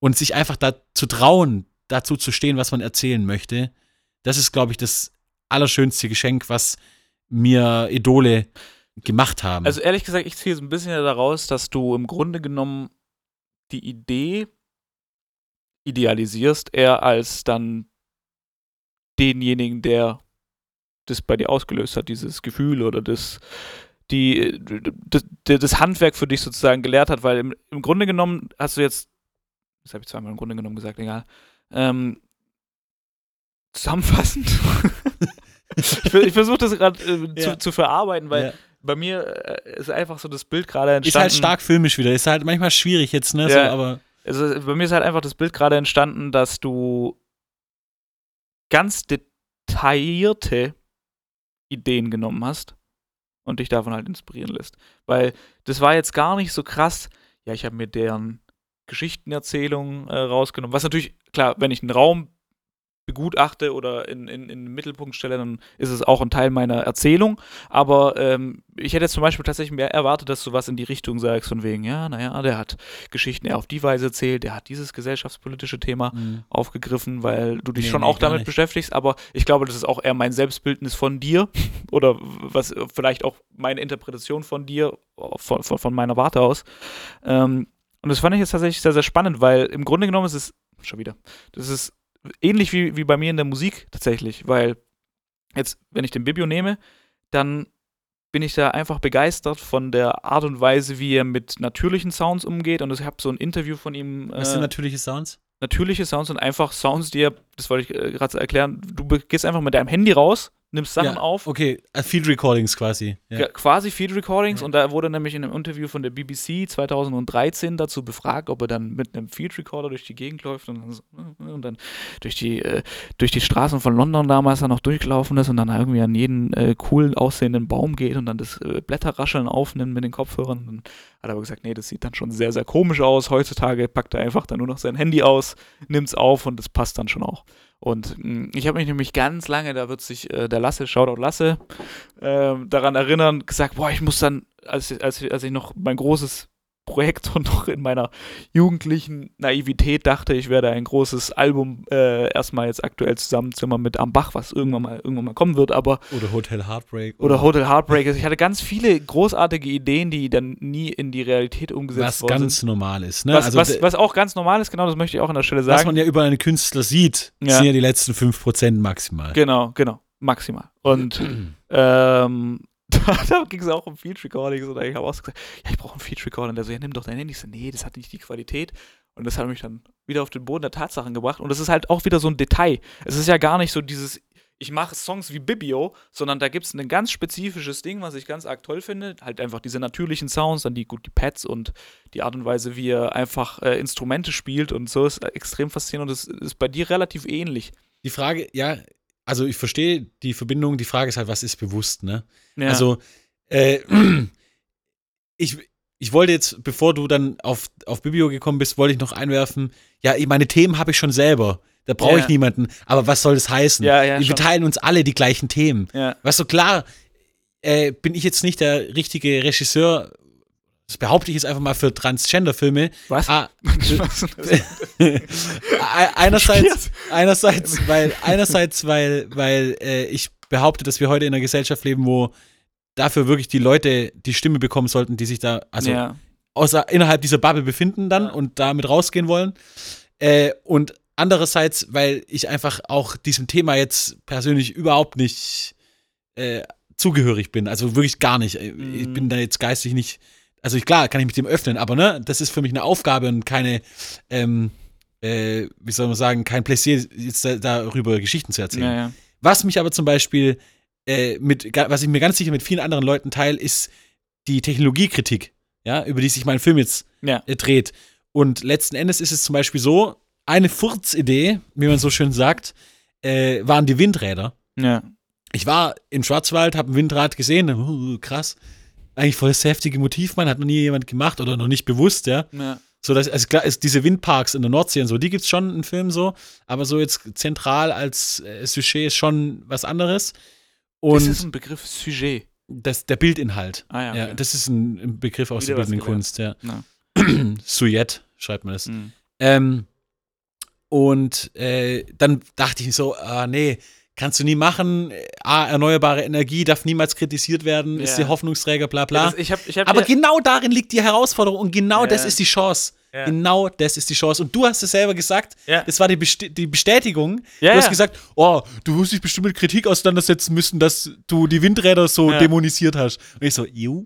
und sich einfach da zu trauen, dazu zu stehen, was man erzählen möchte, das ist, glaube ich, das allerschönste Geschenk, was mir Idole gemacht haben. Also ehrlich gesagt, ich ziehe so ein bisschen daraus, dass du im Grunde genommen die Idee idealisierst, eher als dann denjenigen, der das bei dir ausgelöst hat, dieses Gefühl oder das, die, das, das, Handwerk für dich sozusagen gelehrt hat, weil im, im Grunde genommen hast du jetzt, das habe ich zweimal im Grunde genommen gesagt, egal, ähm, zusammenfassend. ich, ich versuche das gerade äh, ja. zu, zu, verarbeiten, weil ja. bei mir äh, ist einfach so das Bild gerade entstanden. Ist halt stark filmisch wieder, ist halt manchmal schwierig jetzt, ne? Ja. So, aber also bei mir ist halt einfach das Bild gerade entstanden, dass du ganz detaillierte Ideen genommen hast und dich davon halt inspirieren lässt. Weil das war jetzt gar nicht so krass, ja, ich habe mir deren Geschichtenerzählung äh, rausgenommen. Was natürlich, klar, wenn ich einen Raum begutachte oder in, in, in den Mittelpunkt stelle, dann ist es auch ein Teil meiner Erzählung. Aber ähm, ich hätte jetzt zum Beispiel tatsächlich mehr erwartet, dass du was in die Richtung sagst, von wegen, ja, naja, der hat Geschichten eher auf die Weise erzählt, der hat dieses gesellschaftspolitische Thema mhm. aufgegriffen, weil du dich nee, schon nee, auch damit nicht. beschäftigst. Aber ich glaube, das ist auch eher mein Selbstbildnis von dir oder was vielleicht auch meine Interpretation von dir, von, von, von meiner Warte aus. Ähm, und das fand ich jetzt tatsächlich sehr, sehr spannend, weil im Grunde genommen ist es, schon wieder, das ist ähnlich wie, wie bei mir in der Musik tatsächlich, weil jetzt, wenn ich den Bibio nehme, dann bin ich da einfach begeistert von der Art und Weise, wie er mit natürlichen Sounds umgeht. Und ich habe so ein Interview von ihm. Was sind äh, natürliche Sounds? Natürliche Sounds sind einfach Sounds, die er, das wollte ich äh, gerade erklären, du gehst einfach mit deinem Handy raus nimmst Sachen ja, auf. Okay, äh, Field Recordings quasi. Ja. quasi Field Recordings ja. und da wurde nämlich in einem Interview von der BBC 2013 dazu befragt, ob er dann mit einem Field Recorder durch die Gegend läuft und, dann, und dann durch die, äh, durch die Straßen von London damals dann noch durchgelaufen ist und dann irgendwie an jeden äh, coolen aussehenden Baum geht und dann das äh, Blätterrascheln aufnimmt mit den Kopfhörern. Und dann hat er aber gesagt, nee, das sieht dann schon sehr, sehr komisch aus. Heutzutage packt er einfach dann nur noch sein Handy aus, nimmt es auf und das passt dann schon auch. Und mh, hm, ich habe mich nämlich ganz lange, da wird sich äh, der Lasse, Shoutout Lasse, äh, daran erinnern, gesagt, boah, ich muss dann, als, als, als ich noch mein großes Projekt und noch in meiner jugendlichen Naivität dachte, ich werde ein großes Album äh, erstmal jetzt aktuell zusammenzimmern mit Am Bach, was irgendwann mal irgendwann mal kommen wird, aber oder Hotel Heartbreak oder, oder Hotel Heartbreak. Also ich hatte ganz viele großartige Ideen, die dann nie in die Realität umgesetzt wurden. Was ganz normal ist, ne? Was, also, was, was, auch ganz normal ist, genau, das möchte ich auch an der Stelle sagen. Was man ja über einen Künstler sieht, ja. sind ja die letzten 5% maximal. Genau, genau, maximal. Und ähm, da ging es auch um Feature Recordings und ich habe auch gesagt, ja, ich brauche einen Feature Recorder. Und der so, ja, nimm doch dein Handy. Ich so, nee, das hat nicht die Qualität. Und das hat mich dann wieder auf den Boden der Tatsachen gebracht. Und das ist halt auch wieder so ein Detail. Es ist ja gar nicht so dieses, ich mache Songs wie Bibio, sondern da gibt es ein ganz spezifisches Ding, was ich ganz arg toll finde. Halt einfach diese natürlichen Sounds, dann die, gut, die Pads und die Art und Weise, wie er einfach äh, Instrumente spielt und so ist extrem faszinierend. Und das ist bei dir relativ ähnlich. Die Frage, ja, also ich verstehe die Verbindung, die Frage ist halt, was ist bewusst, ne? Ja. Also, äh, ich, ich wollte jetzt, bevor du dann auf, auf Bibio gekommen bist, wollte ich noch einwerfen, ja, meine Themen habe ich schon selber. Da brauche ja. ich niemanden. Aber was soll das heißen? Ja, ja, Wir teilen uns alle die gleichen Themen. Ja. Weißt du, klar, äh, bin ich jetzt nicht der richtige Regisseur, das behaupte ich jetzt einfach mal für Transgender-Filme. Was? Ah, einerseits, einerseits, weil, einerseits, weil, weil äh, ich behaupte, dass wir heute in einer Gesellschaft leben, wo dafür wirklich die Leute die Stimme bekommen sollten, die sich da, also ja. außer innerhalb dieser Bubble befinden dann ja. und damit rausgehen wollen. Äh, und andererseits, weil ich einfach auch diesem Thema jetzt persönlich überhaupt nicht äh, zugehörig bin. Also wirklich gar nicht. Mhm. Ich bin da jetzt geistig nicht also ich, klar, kann ich mich dem öffnen, aber ne, das ist für mich eine Aufgabe und keine, ähm, äh, wie soll man sagen, kein Pläsier, jetzt da, darüber Geschichten zu erzählen. Ja, ja. Was mich aber zum Beispiel äh, mit, was ich mir ganz sicher mit vielen anderen Leuten teile, ist die Technologiekritik, ja, über die sich mein Film jetzt ja. äh, dreht. Und letzten Endes ist es zum Beispiel so, eine Furzidee, wie man so schön sagt, äh, waren die Windräder. Ja. Ich war im Schwarzwald, habe ein Windrad gesehen, uh, krass eigentlich voll das heftige Motiv, man hat noch nie jemand gemacht oder noch nicht bewusst, ja. ja. So, dass, also klar, ist diese Windparks in der Nordsee und so, die gibt es schon im Film so, aber so jetzt zentral als äh, Sujet ist schon was anderes. Und das ist ein Begriff Sujet. Das, der Bildinhalt. Ah, ja, okay. ja, das ist ein, Begriff aus Wieder der bildenden Kunst, ja. ja. Sujet schreibt man das. Mhm. Ähm, und äh, dann dachte ich so, ah, nee, kannst du nie machen. A, erneuerbare Energie darf niemals kritisiert werden, ja. ist der Hoffnungsträger, bla bla. Ja, das, ich hab, ich hab Aber genau darin liegt die Herausforderung und genau ja. das ist die Chance. Genau das ist die Chance. Und du hast es selber gesagt, das war die, Best die Bestätigung. du hast gesagt, oh, du musst dich bestimmt mit Kritik auseinandersetzen müssen, dass du die Windräder so dämonisiert hast. Und ich so, ju,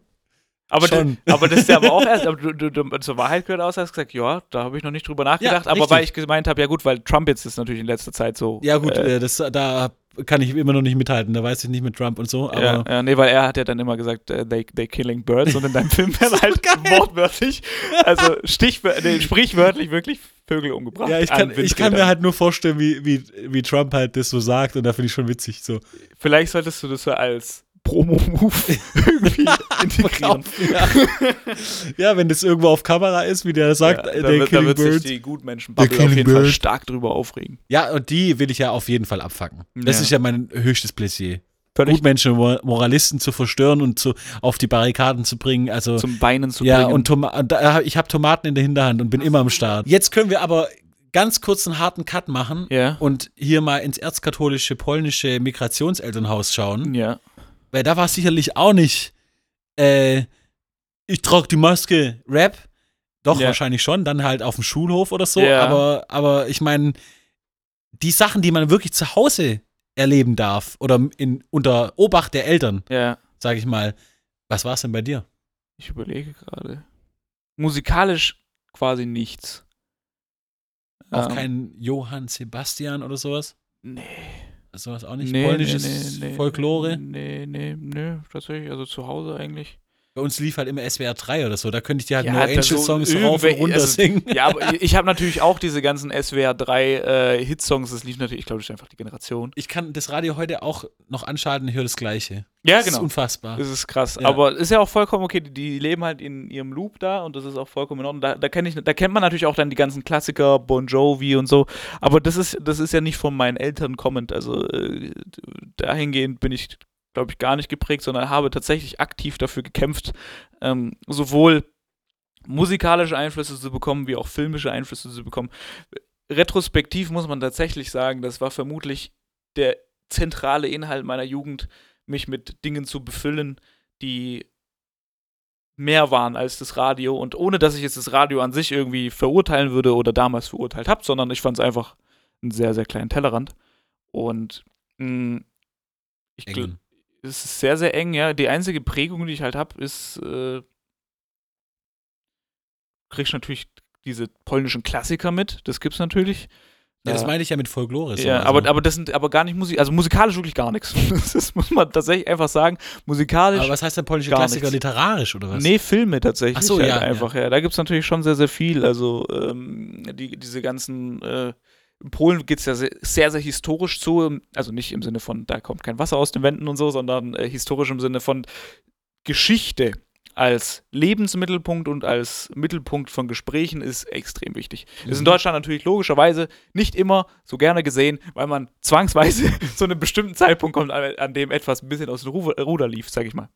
aber, du, aber das ist ja aber auch erst, aber du, du, du, zur Wahrheit gehört aus, hast gesagt, ja, da habe ich noch nicht drüber nachgedacht, ja, aber richtig. weil ich gemeint habe, ja gut, weil Trump jetzt ist natürlich in letzter Zeit so. Ja gut, äh, das, da kann ich immer noch nicht mithalten, da weiß ich nicht mit Trump und so. Aber ja, ja, nee, weil er hat ja dann immer gesagt, uh, they, they killing birds und in deinem Film werden halt wortwörtlich, also nee, sprichwörtlich wirklich Vögel umgebracht. Ja, ich kann, ich kann mir halt nur vorstellen, wie, wie, wie Trump halt das so sagt und da finde ich schon witzig so. Vielleicht solltest du das so als Promo-Move irgendwie integrieren. ja. ja, wenn das irgendwo auf Kamera ist, wie der sagt, ja, äh, da der wird, da wird sich die Gutmenschen auf jeden Fall Bird. stark drüber aufregen. Ja, und die will ich ja auf jeden Fall abfacken. Das Ja. ist ja mein höchstes Pläsier. Völlig Gutmenschen, Mor- Moralisten zu verstören und zu, auf die Barrikaden zu bringen. Also zum Beinen zu ja, bringen. und Toma und da, ich habe Tomaten in der Hinterhand und bin immer am Start. Jetzt können wir aber ganz kurz einen harten Cut machen ja, und hier mal ins erzkatholische polnische Migrationselternhaus schauen. ja. Weil da war sicherlich auch nicht, äh, ich trage die Maske, Rap. Doch, Ja. wahrscheinlich schon, dann halt auf dem Schulhof oder so. Ja. Aber, aber ich meine, die Sachen, die man wirklich zu Hause erleben darf oder in, unter Obacht der Eltern, Ja, sage ich mal, was war es denn bei dir? ich überlege gerade. Musikalisch quasi nichts. Auch Ähm, kein Johann Sebastian oder sowas? Nee. Sowas auch nicht? Nee, Polnisches nee, nee, Folklore? Nee, nee, nee, tatsächlich. Also zu Hause eigentlich. Bei uns lief halt immer SWR 3 oder so. Da könnte ich dir halt Ja, nur da so Angel-Songs rauf und runter also, singen. Ja, aber ich habe natürlich auch diese ganzen SWR 3 äh, Hitsongs. Das lief natürlich, ich glaube, das ist einfach die Generation. Ich kann das Radio heute auch noch anschalten und höre das Gleiche. Ja, Das ist genau. unfassbar. Das ist krass. Ja. Aber ist ja auch vollkommen okay. Die, die leben halt in ihrem Loop da und das ist auch vollkommen in Ordnung. Da, da, kenn ich, da kennt man natürlich auch dann die ganzen Klassiker, Bon Jovi und so. Aber das ist, das ist ja nicht von meinen Eltern kommend. Also äh, dahingehend bin ich, glaube ich, gar nicht geprägt, sondern habe tatsächlich aktiv dafür gekämpft, ähm, sowohl musikalische Einflüsse zu bekommen, wie auch filmische Einflüsse zu bekommen. Retrospektiv muss man tatsächlich sagen, das war vermutlich der zentrale Inhalt meiner Jugend, mich mit Dingen zu befüllen, die mehr waren als das Radio. Und ohne dass ich jetzt das Radio an sich irgendwie verurteilen würde oder damals verurteilt habe, sondern ich fand es einfach einen sehr, sehr kleinen Tellerrand. Und mh, ich gl- Engen. Es ist sehr, sehr eng, ja. Die einzige Prägung, die ich halt habe, ist, äh, kriegst natürlich diese polnischen Klassiker mit, das gibt's natürlich. Ja, das Ja. meine ich ja mit Folklore. so, Ja, also. aber, aber das sind aber gar nicht Musik, also musikalisch wirklich gar nichts. Das muss man tatsächlich einfach sagen. Musikalisch. aber was heißt denn polnische Klassiker nichts. literarisch oder was? Nee, Filme tatsächlich. Ach so, halt ja, einfach, ja. Da gibt es natürlich schon sehr, sehr viel. Also ähm, die, diese ganzen, äh, in Polen geht es ja sehr, sehr, historisch zu. Also nicht im Sinne von, da kommt kein Wasser aus den Wänden und so, sondern äh, historisch im Sinne von Geschichte als Lebensmittelpunkt und als Mittelpunkt von Gesprächen ist extrem wichtig. Ist in Mhm. Deutschland natürlich logischerweise nicht immer so gerne gesehen, weil man zwangsweise zu einem bestimmten Zeitpunkt kommt, an, an dem etwas ein bisschen aus dem Ru- Ruder lief, sag ich mal.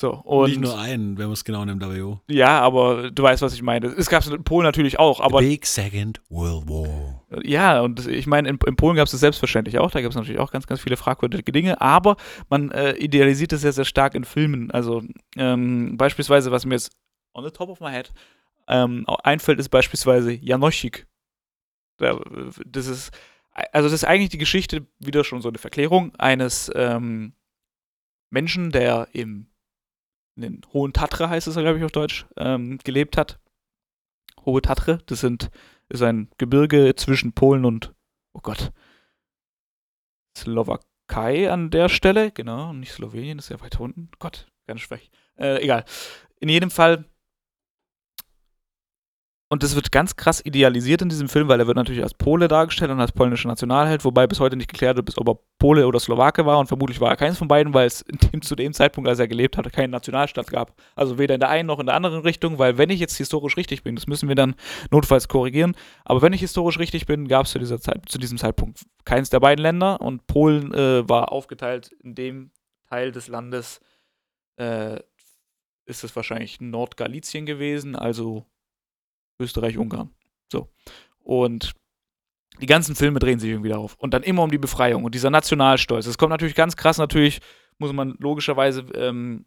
So, und Nicht nur einen, wenn man es genau nimmt, aber jo. ja, aber du weißt, was ich meine. Es gab es in Polen natürlich auch, aber Big Second World War. ja, und ich meine, in, in Polen gab es das selbstverständlich auch. Da gab es natürlich auch ganz, ganz viele fragwürdige Dinge, aber man äh, idealisiert es sehr, sehr stark in Filmen. Also ähm, beispielsweise, was mir jetzt on the top of my head ähm, einfällt, ist beispielsweise Janoschik. Da, das ist, also das ist eigentlich die Geschichte, wieder schon so eine Verklärung eines ähm, Menschen, der im in den Hohen Tatra heißt es, glaube ich, auf Deutsch, ähm, gelebt hat. Hohe Tatre, das sind, ist ein Gebirge zwischen Polen und, oh Gott, Slowakei an der Stelle, genau, nicht Slowenien, ist ja weiter unten. Gott, ganz schwach. Äh, egal. In jedem Fall. Und das wird ganz krass idealisiert in diesem Film, weil er wird natürlich als Pole dargestellt und als polnischer Nationalheld, wobei bis heute nicht geklärt ist, ob er Pole oder Slowake war und vermutlich war er keins von beiden, weil es dem, zu dem Zeitpunkt, als er gelebt hatte, keinen Nationalstaat gab. Also weder in der einen noch in der anderen Richtung, weil wenn ich jetzt historisch richtig bin, das müssen wir dann notfalls korrigieren, aber wenn ich historisch richtig bin, gab es zu, zu diesem Zeitpunkt keins der beiden Länder und Polen äh, war aufgeteilt in dem Teil des Landes, äh, ist es wahrscheinlich Nordgalizien gewesen, also Österreich-Ungarn. So. Und die ganzen Filme drehen sich irgendwie darauf. Und dann immer um die Befreiung und dieser Nationalstolz. Es kommt natürlich ganz krass, natürlich muss man logischerweise ähm,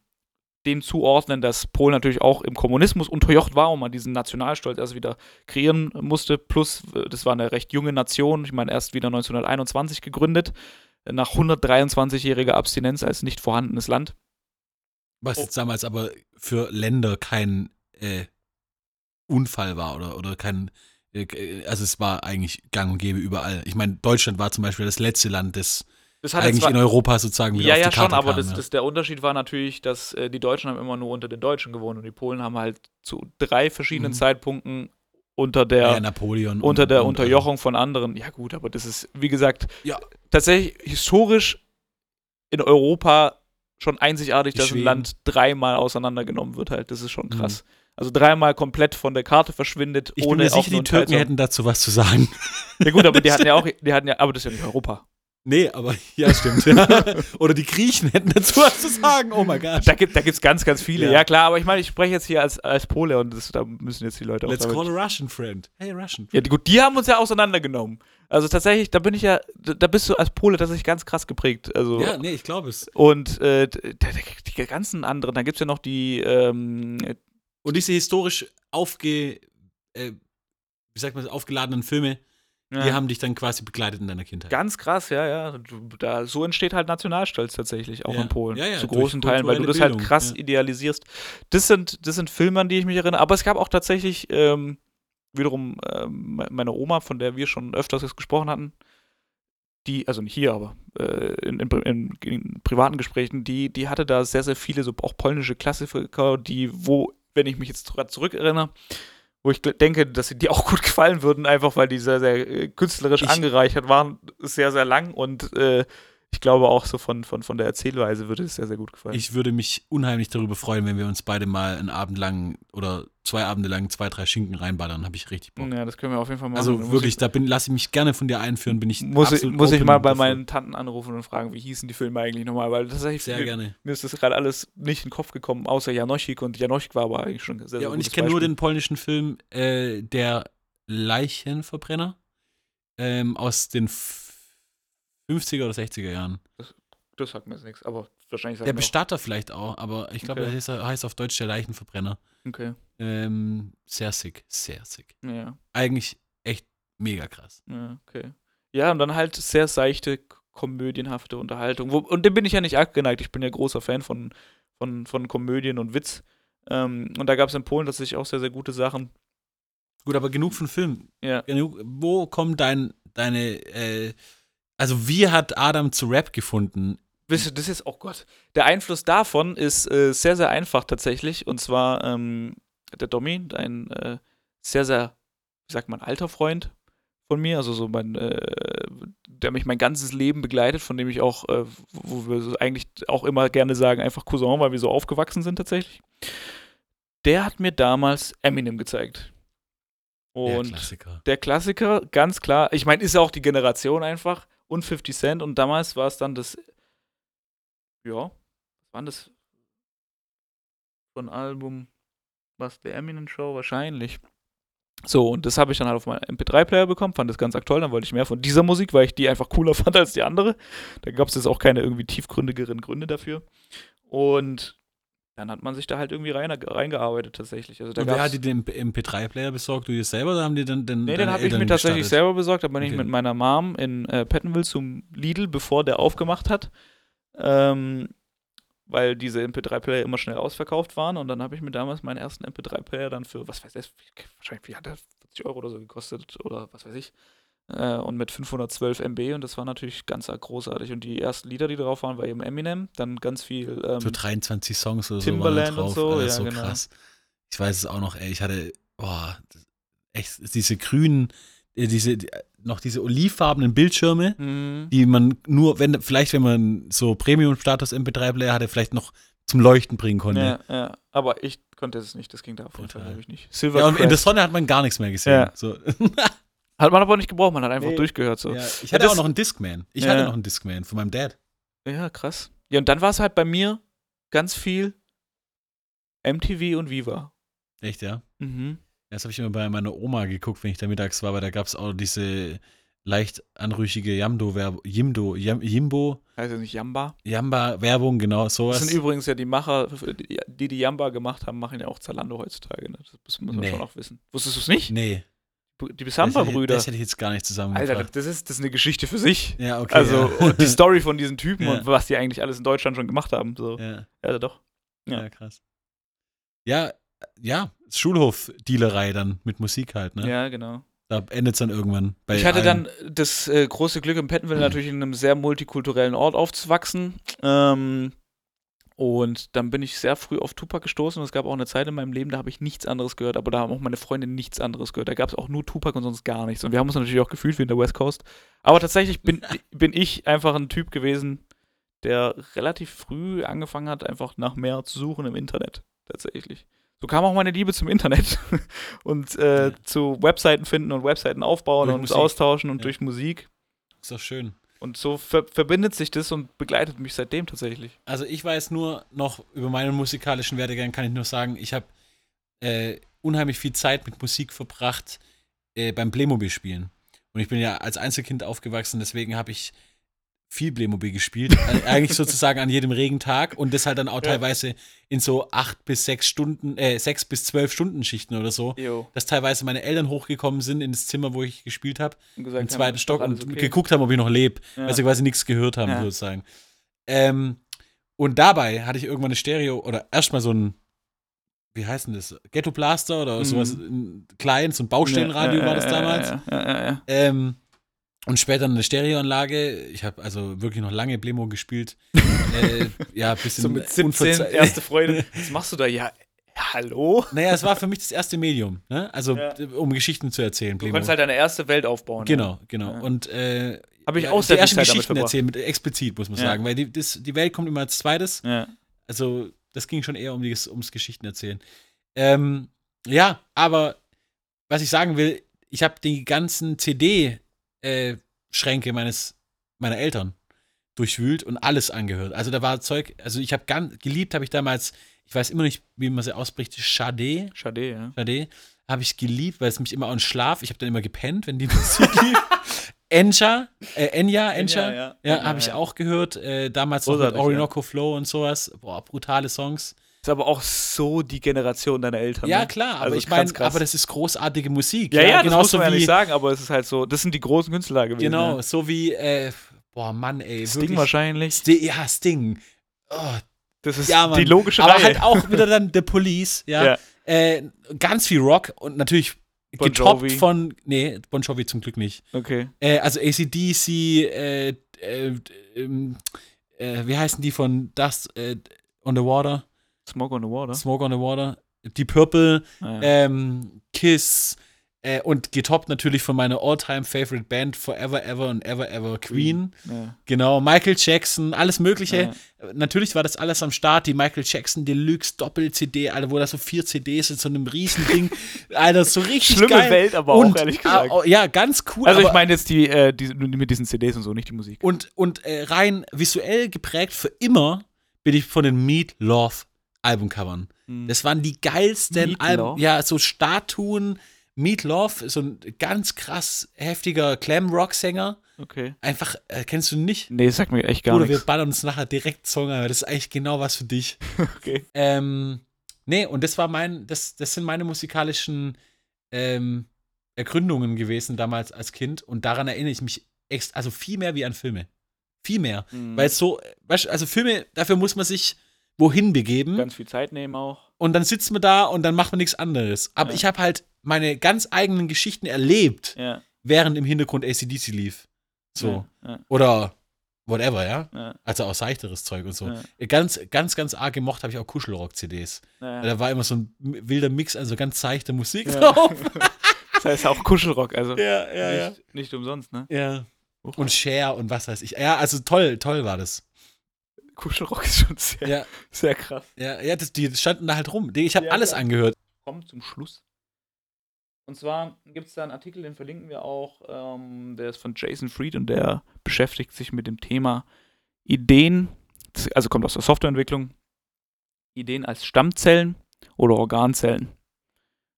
dem zuordnen, dass Polen natürlich auch im Kommunismus unterjocht war und man diesen Nationalstolz erst wieder kreieren musste. Plus, äh, das war eine recht junge Nation, ich meine, erst wieder 1921 gegründet, nach 123-jähriger Abstinenz als nicht vorhandenes Land. Was Oh. jetzt damals aber für Länder kein äh, Unfall war oder, oder kein, äh, also es war eigentlich gang und gäbe überall. Ich meine, Deutschland war zum Beispiel das letzte Land, das Das hat eigentlich zwar- in Europa sozusagen wieder Ja, auf die ja, Karte schon, aber kam, das, ja. das, der Unterschied war natürlich, dass äh, die Deutschen haben immer nur unter den Deutschen gewohnt und die Polen haben halt zu drei verschiedenen Mhm. Zeitpunkten unter der, ja, Napoleon unter und- der und, Unterjochung von anderen. Ja, gut, aber das ist, wie gesagt, Ja. tatsächlich historisch in Europa schon einzigartig, dass ein. Land dreimal auseinandergenommen wird halt. Das ist schon Mhm. Also dreimal komplett von der Karte verschwindet, Ich bin ohne mir auch sicher, die Türken zu- hätten dazu was zu sagen. Ja gut, aber die hatten ja auch, die hatten ja, aber das ist ja nicht Europa. Nee, aber ja, stimmt. Ja. Oder die Griechen hätten dazu was zu sagen. Oh mein Gott. Da gibt es da ganz, ganz viele. Ja. Ja, klar, aber ich meine, ich spreche jetzt hier als, als Pole und das, da müssen jetzt die Leute auch Let's call a Russian friend. Hey, Russian. Ja, die, gut, die haben uns ja auseinandergenommen. Also tatsächlich, da bin ich ja, da bist du als Pole tatsächlich ganz krass geprägt. Also Ja, nee, ich glaube es. und äh, d- d- die ganzen anderen, da gibt es ja noch die, ähm, Und diese historisch aufge, äh, wie sagt man, aufgeladenen Filme, die ja, haben dich dann quasi begleitet in deiner Kindheit. ganz krass, ja, ja. Da, so entsteht halt Nationalstolz tatsächlich, auch Ja. in Polen. Ja, ja, zu großen Teilen, weil du das halt Bildung, krass ja. idealisierst. Das sind, das sind Filme, an die ich mich erinnere. Aber es gab auch tatsächlich ähm, wiederum me- meine Oma, von der wir schon öfters gesprochen hatten, die, also nicht hier, aber äh, in, in, in, in privaten Gesprächen, die, die hatte da sehr, sehr viele, so auch polnische Klassiker, die, wo, wenn ich mich jetzt gerade zurückerinnere, wo ich denke, dass sie dir auch gut gefallen würden, einfach weil die sehr, sehr äh, künstlerisch Ich- angereichert waren, sehr, sehr lang und äh, ich glaube auch so von, von, von der Erzählweise würde es sehr, sehr gut gefallen. Ich würde mich unheimlich darüber freuen, wenn wir uns beide mal einen Abend lang oder zwei Abende lang zwei, drei Schinken reinballern. Habe ich richtig Bock. ja, das können wir auf jeden Fall machen. Also Muss wirklich, ich, da bin, lasse ich mich gerne von dir einführen, bin ich muss ich, muss ich mal bei dafür. meinen Tanten anrufen und fragen, wie hießen die Filme eigentlich nochmal, weil tatsächlich Sehr mir, gerne. mir ist das gerade alles nicht in den Kopf gekommen, außer Janoschik und Janoschik war aber eigentlich schon sehr, Ja, sehr und ich kenne nur den polnischen Film äh, Der Leichenverbrenner ähm, aus den 50er oder 60er Jahren. Das sagt mir jetzt nichts, aber wahrscheinlich sagt Der mir auch- Bestatter vielleicht auch, aber ich glaube, Okay. der heißt, auf Deutsch Der Leichenverbrenner. Okay, Ähm, sehr sick, sehr sick. ja, Eigentlich echt mega krass. ja, okay. Ja, und dann halt sehr seichte, komödienhafte Unterhaltung. Wo, und dem bin ich ja nicht abgeneigt. Ich bin ja großer Fan von, von, von Komödien und Witz. Ähm, und da gab es in Polen tatsächlich auch sehr, sehr gute Sachen. Gut, aber genug von Film. Ja. Genug, wo kommt dein, deine, äh, also wie hat Adam zu Rap gefunden? Wisst ihr, das ist, oh Gott. Der Einfluss davon ist äh, sehr, sehr einfach tatsächlich. Und zwar ähm, der Domi, ein äh, sehr, sehr, wie sagt man, alter Freund von mir, also so mein, äh, der mich mein ganzes Leben begleitet, von dem ich auch, äh, wo wir so eigentlich auch immer gerne sagen, einfach Cousin, weil wir so aufgewachsen sind tatsächlich. Der hat mir damals Eminem gezeigt. Der Und Klassiker. der Klassiker, ganz klar. Ich meine, ist ja auch die Generation einfach. Und 50 Cent. Und damals war es dann das. Ja, was war das? Von Album. Was? Der Eminem Show? Wahrscheinlich. So, und das habe ich dann halt auf meinen MP3-Player bekommen, fand das ganz toll. Dann wollte ich mehr von dieser Musik, weil ich die einfach cooler fand als die andere. Da gab es jetzt auch keine irgendwie tiefgründigeren Gründe dafür. Und dann hat man sich da halt irgendwie rein, reingearbeitet tatsächlich. Also wer hat dir den MP3-Player besorgt? Du dir selber oder haben die dann den Nee, den habe ich mir tatsächlich gestattet? selber besorgt. Da bin ich Okay. mit meiner Mom in äh, Pettenville zum Lidl, bevor der aufgemacht hat. Ähm, weil diese MP3-Player immer schnell ausverkauft waren. Und dann habe ich mir damals meinen ersten MP3-Player dann für, was weiß ich, wahrscheinlich, wie hat der 40 Euro oder so gekostet oder was weiß ich. Äh, und mit 512 MB und das war natürlich ganz großartig. Und die ersten Lieder, die drauf waren, war eben Eminem, dann ganz viel. Ähm, So 23 Songs oder Timbaland so waren und so, Alter, ja, so genau. krass. Ich weiß es auch noch, ey. Ich hatte, boah, echt, diese grünen, äh, diese, die, noch diese olivfarbenen Bildschirme, mhm. die man nur, wenn, vielleicht wenn man so Premium-Status MP3-Player hatte, vielleicht noch zum Leuchten bringen konnte. Ja, ja, aber ich konnte es nicht, das ging da auf jeden Fall natürlich nicht. Silver Ja, und in der. Sonne hat man gar nichts mehr gesehen. Ja. So. Hat man aber nicht gebraucht, man hat einfach Nee. durchgehört so. Ja, ich Ja, hatte das- auch noch einen Discman. Ich Ja. hatte noch einen Discman von meinem Dad. Ja, krass. Ja, und dann war es halt bei mir ganz viel MTV und Viva. Echt, ja? Mhm. Das habe ich immer bei meiner Oma geguckt, wenn ich da mittags war, weil da gab es auch diese leicht anrüchige Jamdo-Werbung, Jimdo, Jam, Jimbo, Heißt ja nicht Jamba. Jamba-Werbung, genau, Das sowas. sind übrigens ja die Macher, die die Jamba gemacht haben, machen ja auch Zalando heutzutage. Ne? Das muss man Nee. schon auch wissen. Wusstest du es nicht? nee. Die Das Samba-Brüder. hätte ich jetzt gar nicht Alter, zusammengefasst. das ist, das ist eine Geschichte für sich. Ja, okay. Also, ja. und die Story von diesen Typen Ja. und was die eigentlich alles in Deutschland schon gemacht haben. So. ja, Ja, doch. ja. Ja. krass. Ja, ja, Schulhof-Dealerei dann mit Musik halt, ne? Ja, genau. Da endet es dann irgendwann. Bei ich hatte dann das äh, große Glück, in Pettenville natürlich in einem sehr multikulturellen Ort aufzuwachsen. Ähm, und dann bin ich sehr früh auf Tupac gestoßen und es gab auch eine Zeit in meinem Leben, da habe ich nichts anderes gehört, aber da haben auch meine Freunde nichts anderes gehört. Da gab es auch nur Tupac und sonst gar nichts. Und wir haben uns natürlich auch gefühlt wie in der West Coast. Aber tatsächlich bin, bin ich einfach ein Typ gewesen, der relativ früh angefangen hat, einfach nach mehr zu suchen im Internet, tatsächlich. So kam auch meine Liebe zum Internet und äh, Ja. zu Webseiten finden und Webseiten aufbauen Durch und Musik. austauschen und Ja. durch Musik. Ist doch schön. Und so ver verbindet sich das und begleitet mich seitdem tatsächlich. Also ich weiß nur noch über meinen musikalischen Werdegang kann ich nur sagen, ich habe äh, unheimlich viel Zeit mit Musik verbracht äh, beim Playmobil-Spielen. Und ich bin ja als Einzelkind aufgewachsen, deswegen habe ich viel Playmobil gespielt. äh, eigentlich sozusagen an jedem Regentag und das halt dann auch Ja. teilweise in so acht bis sechs Stunden, äh, sechs bis zwölf Stunden Schichten oder so. Jo. Dass teilweise meine Eltern hochgekommen sind in das Zimmer, wo ich gespielt habe, im zweiten Stock und okay. geguckt haben, ob ich noch lebe Ja. weil sie quasi nichts gehört haben, Ja. sozusagen. Ähm, und dabei hatte ich irgendwann eine Stereo oder erstmal so ein, wie heißt denn das? Ghetto Blaster oder Mhm. sowas, ein kleines, so ein Baustellenradio war das damals. Ja, ja, ja, ja. Ähm, und später eine Stereoanlage. Ich habe also wirklich noch lange Blemo gespielt. äh, ja, bisschen So mit 17, unverze- erste Freude. Was machst du da? Ja, hallo? Naja, es war für mich das erste Medium, ne? Also, Ja. um Geschichten zu erzählen. Du Blemo. konntest halt deine erste Welt aufbauen. Genau, genau. Ja. Und äh, Habe ich ja, auch sehr die ersten Zeit Geschichten erzählen, mit, explizit, muss man sagen, weil die, das, die Welt kommt immer als zweites. Also, das ging schon eher um das, ums Geschichten erzählen. Ähm, ja, aber was ich sagen will, ich habe die ganzen CD-Schränke meines meiner Eltern durchwühlt und alles angehört. Also da war Zeug, also ich habe ganz geliebt, habe ich damals, ich weiß immer nicht, wie man sie ausspricht, Schade, Schade, ja. Schade, habe ich geliebt, weil es mich immer auch in Schlaf, ich habe dann immer gepennt, wenn die Musik lief. Enja, äh, Enya, Enja, ja. ja, habe ich auch gehört. Äh, damals noch mit Großartig, ja. Orinoco Flow und sowas. Boah, brutale Songs. Ist aber auch so die Generation deiner Eltern. Ja, ne? klar, aber Also ich meine, aber das ist großartige Musik. Ja, ja, das muss man ja nicht sagen, aber es ist halt so, das sind die großen Künstler gewesen. Genau, Ja. so wie, äh, boah, Mann, ey. Sting wirklich. wahrscheinlich. Sti ja, Sting. Oh, Das ist ja, die logische Aber Reihe. halt auch wieder dann The Police, ja. Ja. Äh, ganz viel Rock und natürlich Bon getoppt Jovi. von, nee, Bon Jovi zum Glück nicht. Okay. Äh, also ACDC, äh, äh, ähm, äh, wie heißen die von Dust äh, on the Water? Smoke on the Water. Smoke on the Water. Die Purple, Ah, ja. ähm, Kiss äh, und getoppt natürlich von meiner all-time favorite Band Forever Ever and Ever Ever Queen. ja. Genau, Michael Jackson, alles Mögliche. Ja. Natürlich war das alles am Start, die Michael Jackson Deluxe Doppel-CD, Alter, wo da so vier CDs in so einem Riesending, Alter, so richtig Schlimme geil. Welt, aber und, auch, ehrlich gesagt. ah, oh, ja, ganz cool. also ich meine jetzt die, äh, die, mit diesen CDs und so, nicht die Musik. und und äh, rein visuell geprägt für immer bin ich von den Meat Love Albumcovern. Hm. Das waren die geilsten Alben. Ja, so Statuen. Meat Love, so ein ganz krass heftiger Glam-Rock-Sänger. Okay. Einfach, äh, kennst du nicht? Nee, sag mir echt gar Oder wir nichts. ballern uns nachher direkt Song an, weil das ist eigentlich genau was für dich. Okay. Ähm, nee, und das war mein, das, das sind meine musikalischen ähm, Ergründungen gewesen damals als Kind und daran erinnere ich mich ex also viel mehr wie an Filme. Viel mehr. Mhm. Weil es so, weißt, du, also Filme, dafür muss man sich wohin begeben Ganz viel Zeit nehmen auch. und dann sitzt man da und dann macht man nichts anderes. Aber Ja. ich habe halt meine ganz eigenen Geschichten erlebt, Ja. während im Hintergrund ACDC lief. So. Ja. Oder whatever, ja. Also auch seichteres Zeug und so. Ganz, ganz, ganz arg gemocht habe ich auch Kuschelrock-CDs. Da war immer so ein wilder Mix, also ganz seichte Musik drauf. Das heißt auch Kuschelrock, also ja, ja, nicht, nicht umsonst, ne? ja. Und Share und was weiß ich. Ja, also toll, toll war das. Kuschelrock ist schon sehr, Ja, sehr krass. ja, ja das, die standen da halt rum. Ich habe Ja, alles klar. angehört. Kommen zum Schluss. Und zwar gibt es da einen Artikel, den verlinken wir auch, ähm, der ist von Jason Fried und der beschäftigt sich mit dem Thema Ideen, also kommt aus der Softwareentwicklung, Ideen als Stammzellen oder Organzellen.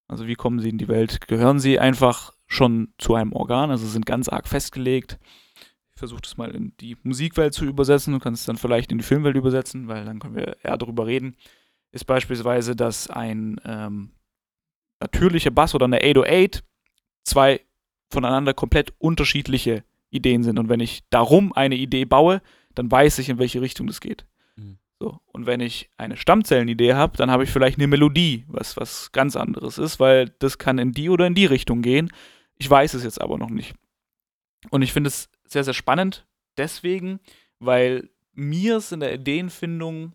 Also wie kommen sie in die Welt? Gehören sie einfach schon zu einem Organ, also sind ganz arg festgelegt? Versuche das mal in die Musikwelt zu übersetzen, du kannst es dann vielleicht in die Filmwelt übersetzen, weil dann können wir eher darüber reden. Ist beispielsweise, dass ein ähm, natürlicher Bass oder eine 808 zwei voneinander komplett unterschiedliche Ideen sind. Und wenn ich darum eine Idee baue, dann weiß ich, in welche Richtung das geht. Mhm. So. Und wenn ich eine Stammzellenidee habe, dann habe ich vielleicht eine Melodie, was was ganz anderes ist, weil das kann in die oder in die Richtung gehen. Ich weiß es jetzt aber noch nicht. Und ich finde es sehr, sehr spannend, deswegen, weil mir es in der Ideenfindung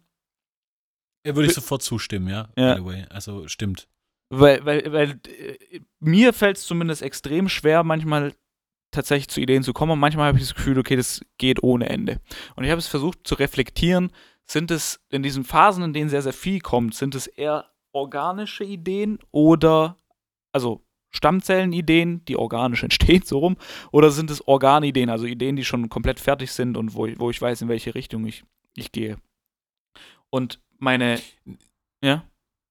Ja, Würde ich sofort zustimmen, ja. Ja. By the way. Also stimmt. Weil, weil, weil äh, mir fällt es zumindest extrem schwer, manchmal tatsächlich zu Ideen zu kommen. Und manchmal habe ich das Gefühl, okay, das geht ohne Ende. Und ich habe es versucht zu reflektieren, sind es in diesen Phasen, in denen sehr, sehr viel kommt, sind es eher organische Ideen oder, also Stammzellenideen, die organisch entstehen, so rum, oder sind es Organideen, also Ideen, die schon komplett fertig sind und wo, wo ich weiß, in welche Richtung ich, ich gehe. Und meine, ja?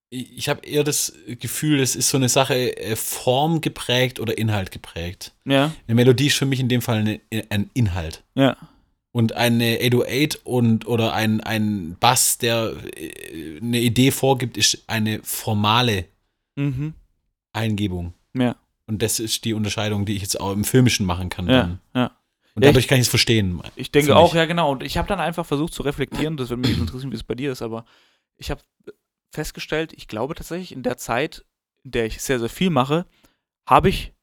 Ich habe eher das Gefühl, es ist so eine Sache, äh, Form geprägt oder Inhalt geprägt. Ja. Eine Melodie ist für mich in dem Fall eine, ein Inhalt. Ja. Und eine 808 und oder ein, ein Bass, der äh, eine Idee vorgibt, ist eine formale Mhm. Eingebung. Ja. Und das ist die Unterscheidung, die ich jetzt auch im Filmischen machen kann. Ja. dann. Ja. Und Ja, dadurch kann ich es verstehen. Ich denke auch, ja, genau. Und ich habe dann einfach versucht zu reflektieren, das würde mich interessieren, wie es bei dir ist, aber ich habe festgestellt, ich glaube tatsächlich, in der Zeit, in der ich sehr, sehr viel mache, habe ich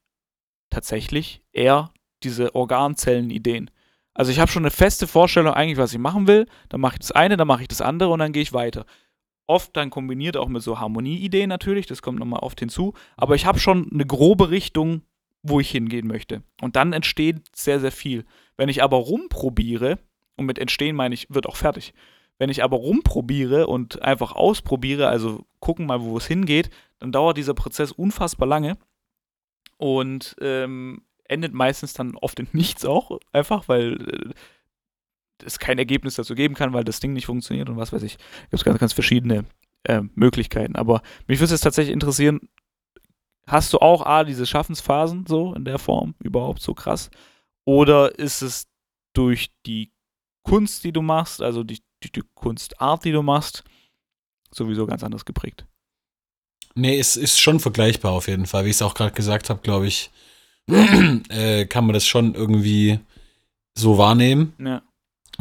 tatsächlich eher diese Organzellen-Ideen. Also ich habe schon eine feste Vorstellung eigentlich, was ich machen will. Dann mache ich das eine, dann mache ich das andere und dann gehe ich weiter. Oft dann kombiniert auch mit so Harmonieideen natürlich, das kommt nochmal oft hinzu. Aber ich habe schon eine grobe Richtung, wo ich hingehen möchte. Und dann entsteht sehr, sehr viel. Wenn ich aber rumprobiere, und mit entstehen meine ich, wird auch fertig. Wenn ich aber rumprobiere und einfach ausprobiere, also gucken mal, wo es hingeht, dann dauert dieser Prozess unfassbar lange und ähm, endet meistens dann oft in nichts auch, einfach, weil äh, es kein Ergebnis dazu geben kann, weil das Ding nicht funktioniert und was weiß ich. Es gibt ganz, ganz verschiedene äh, Möglichkeiten. Aber mich würde es jetzt tatsächlich interessieren, hast du auch A, diese Schaffensphasen so in der Form überhaupt so krass? Oder ist es durch die Kunst, die du machst, also die, die, die Kunstart, die du machst, sowieso ganz anders geprägt? Nee, es ist schon vergleichbar auf jeden Fall. Wie ich es auch gerade gesagt habe, glaube ich, äh, kann man das schon irgendwie so wahrnehmen, Ja.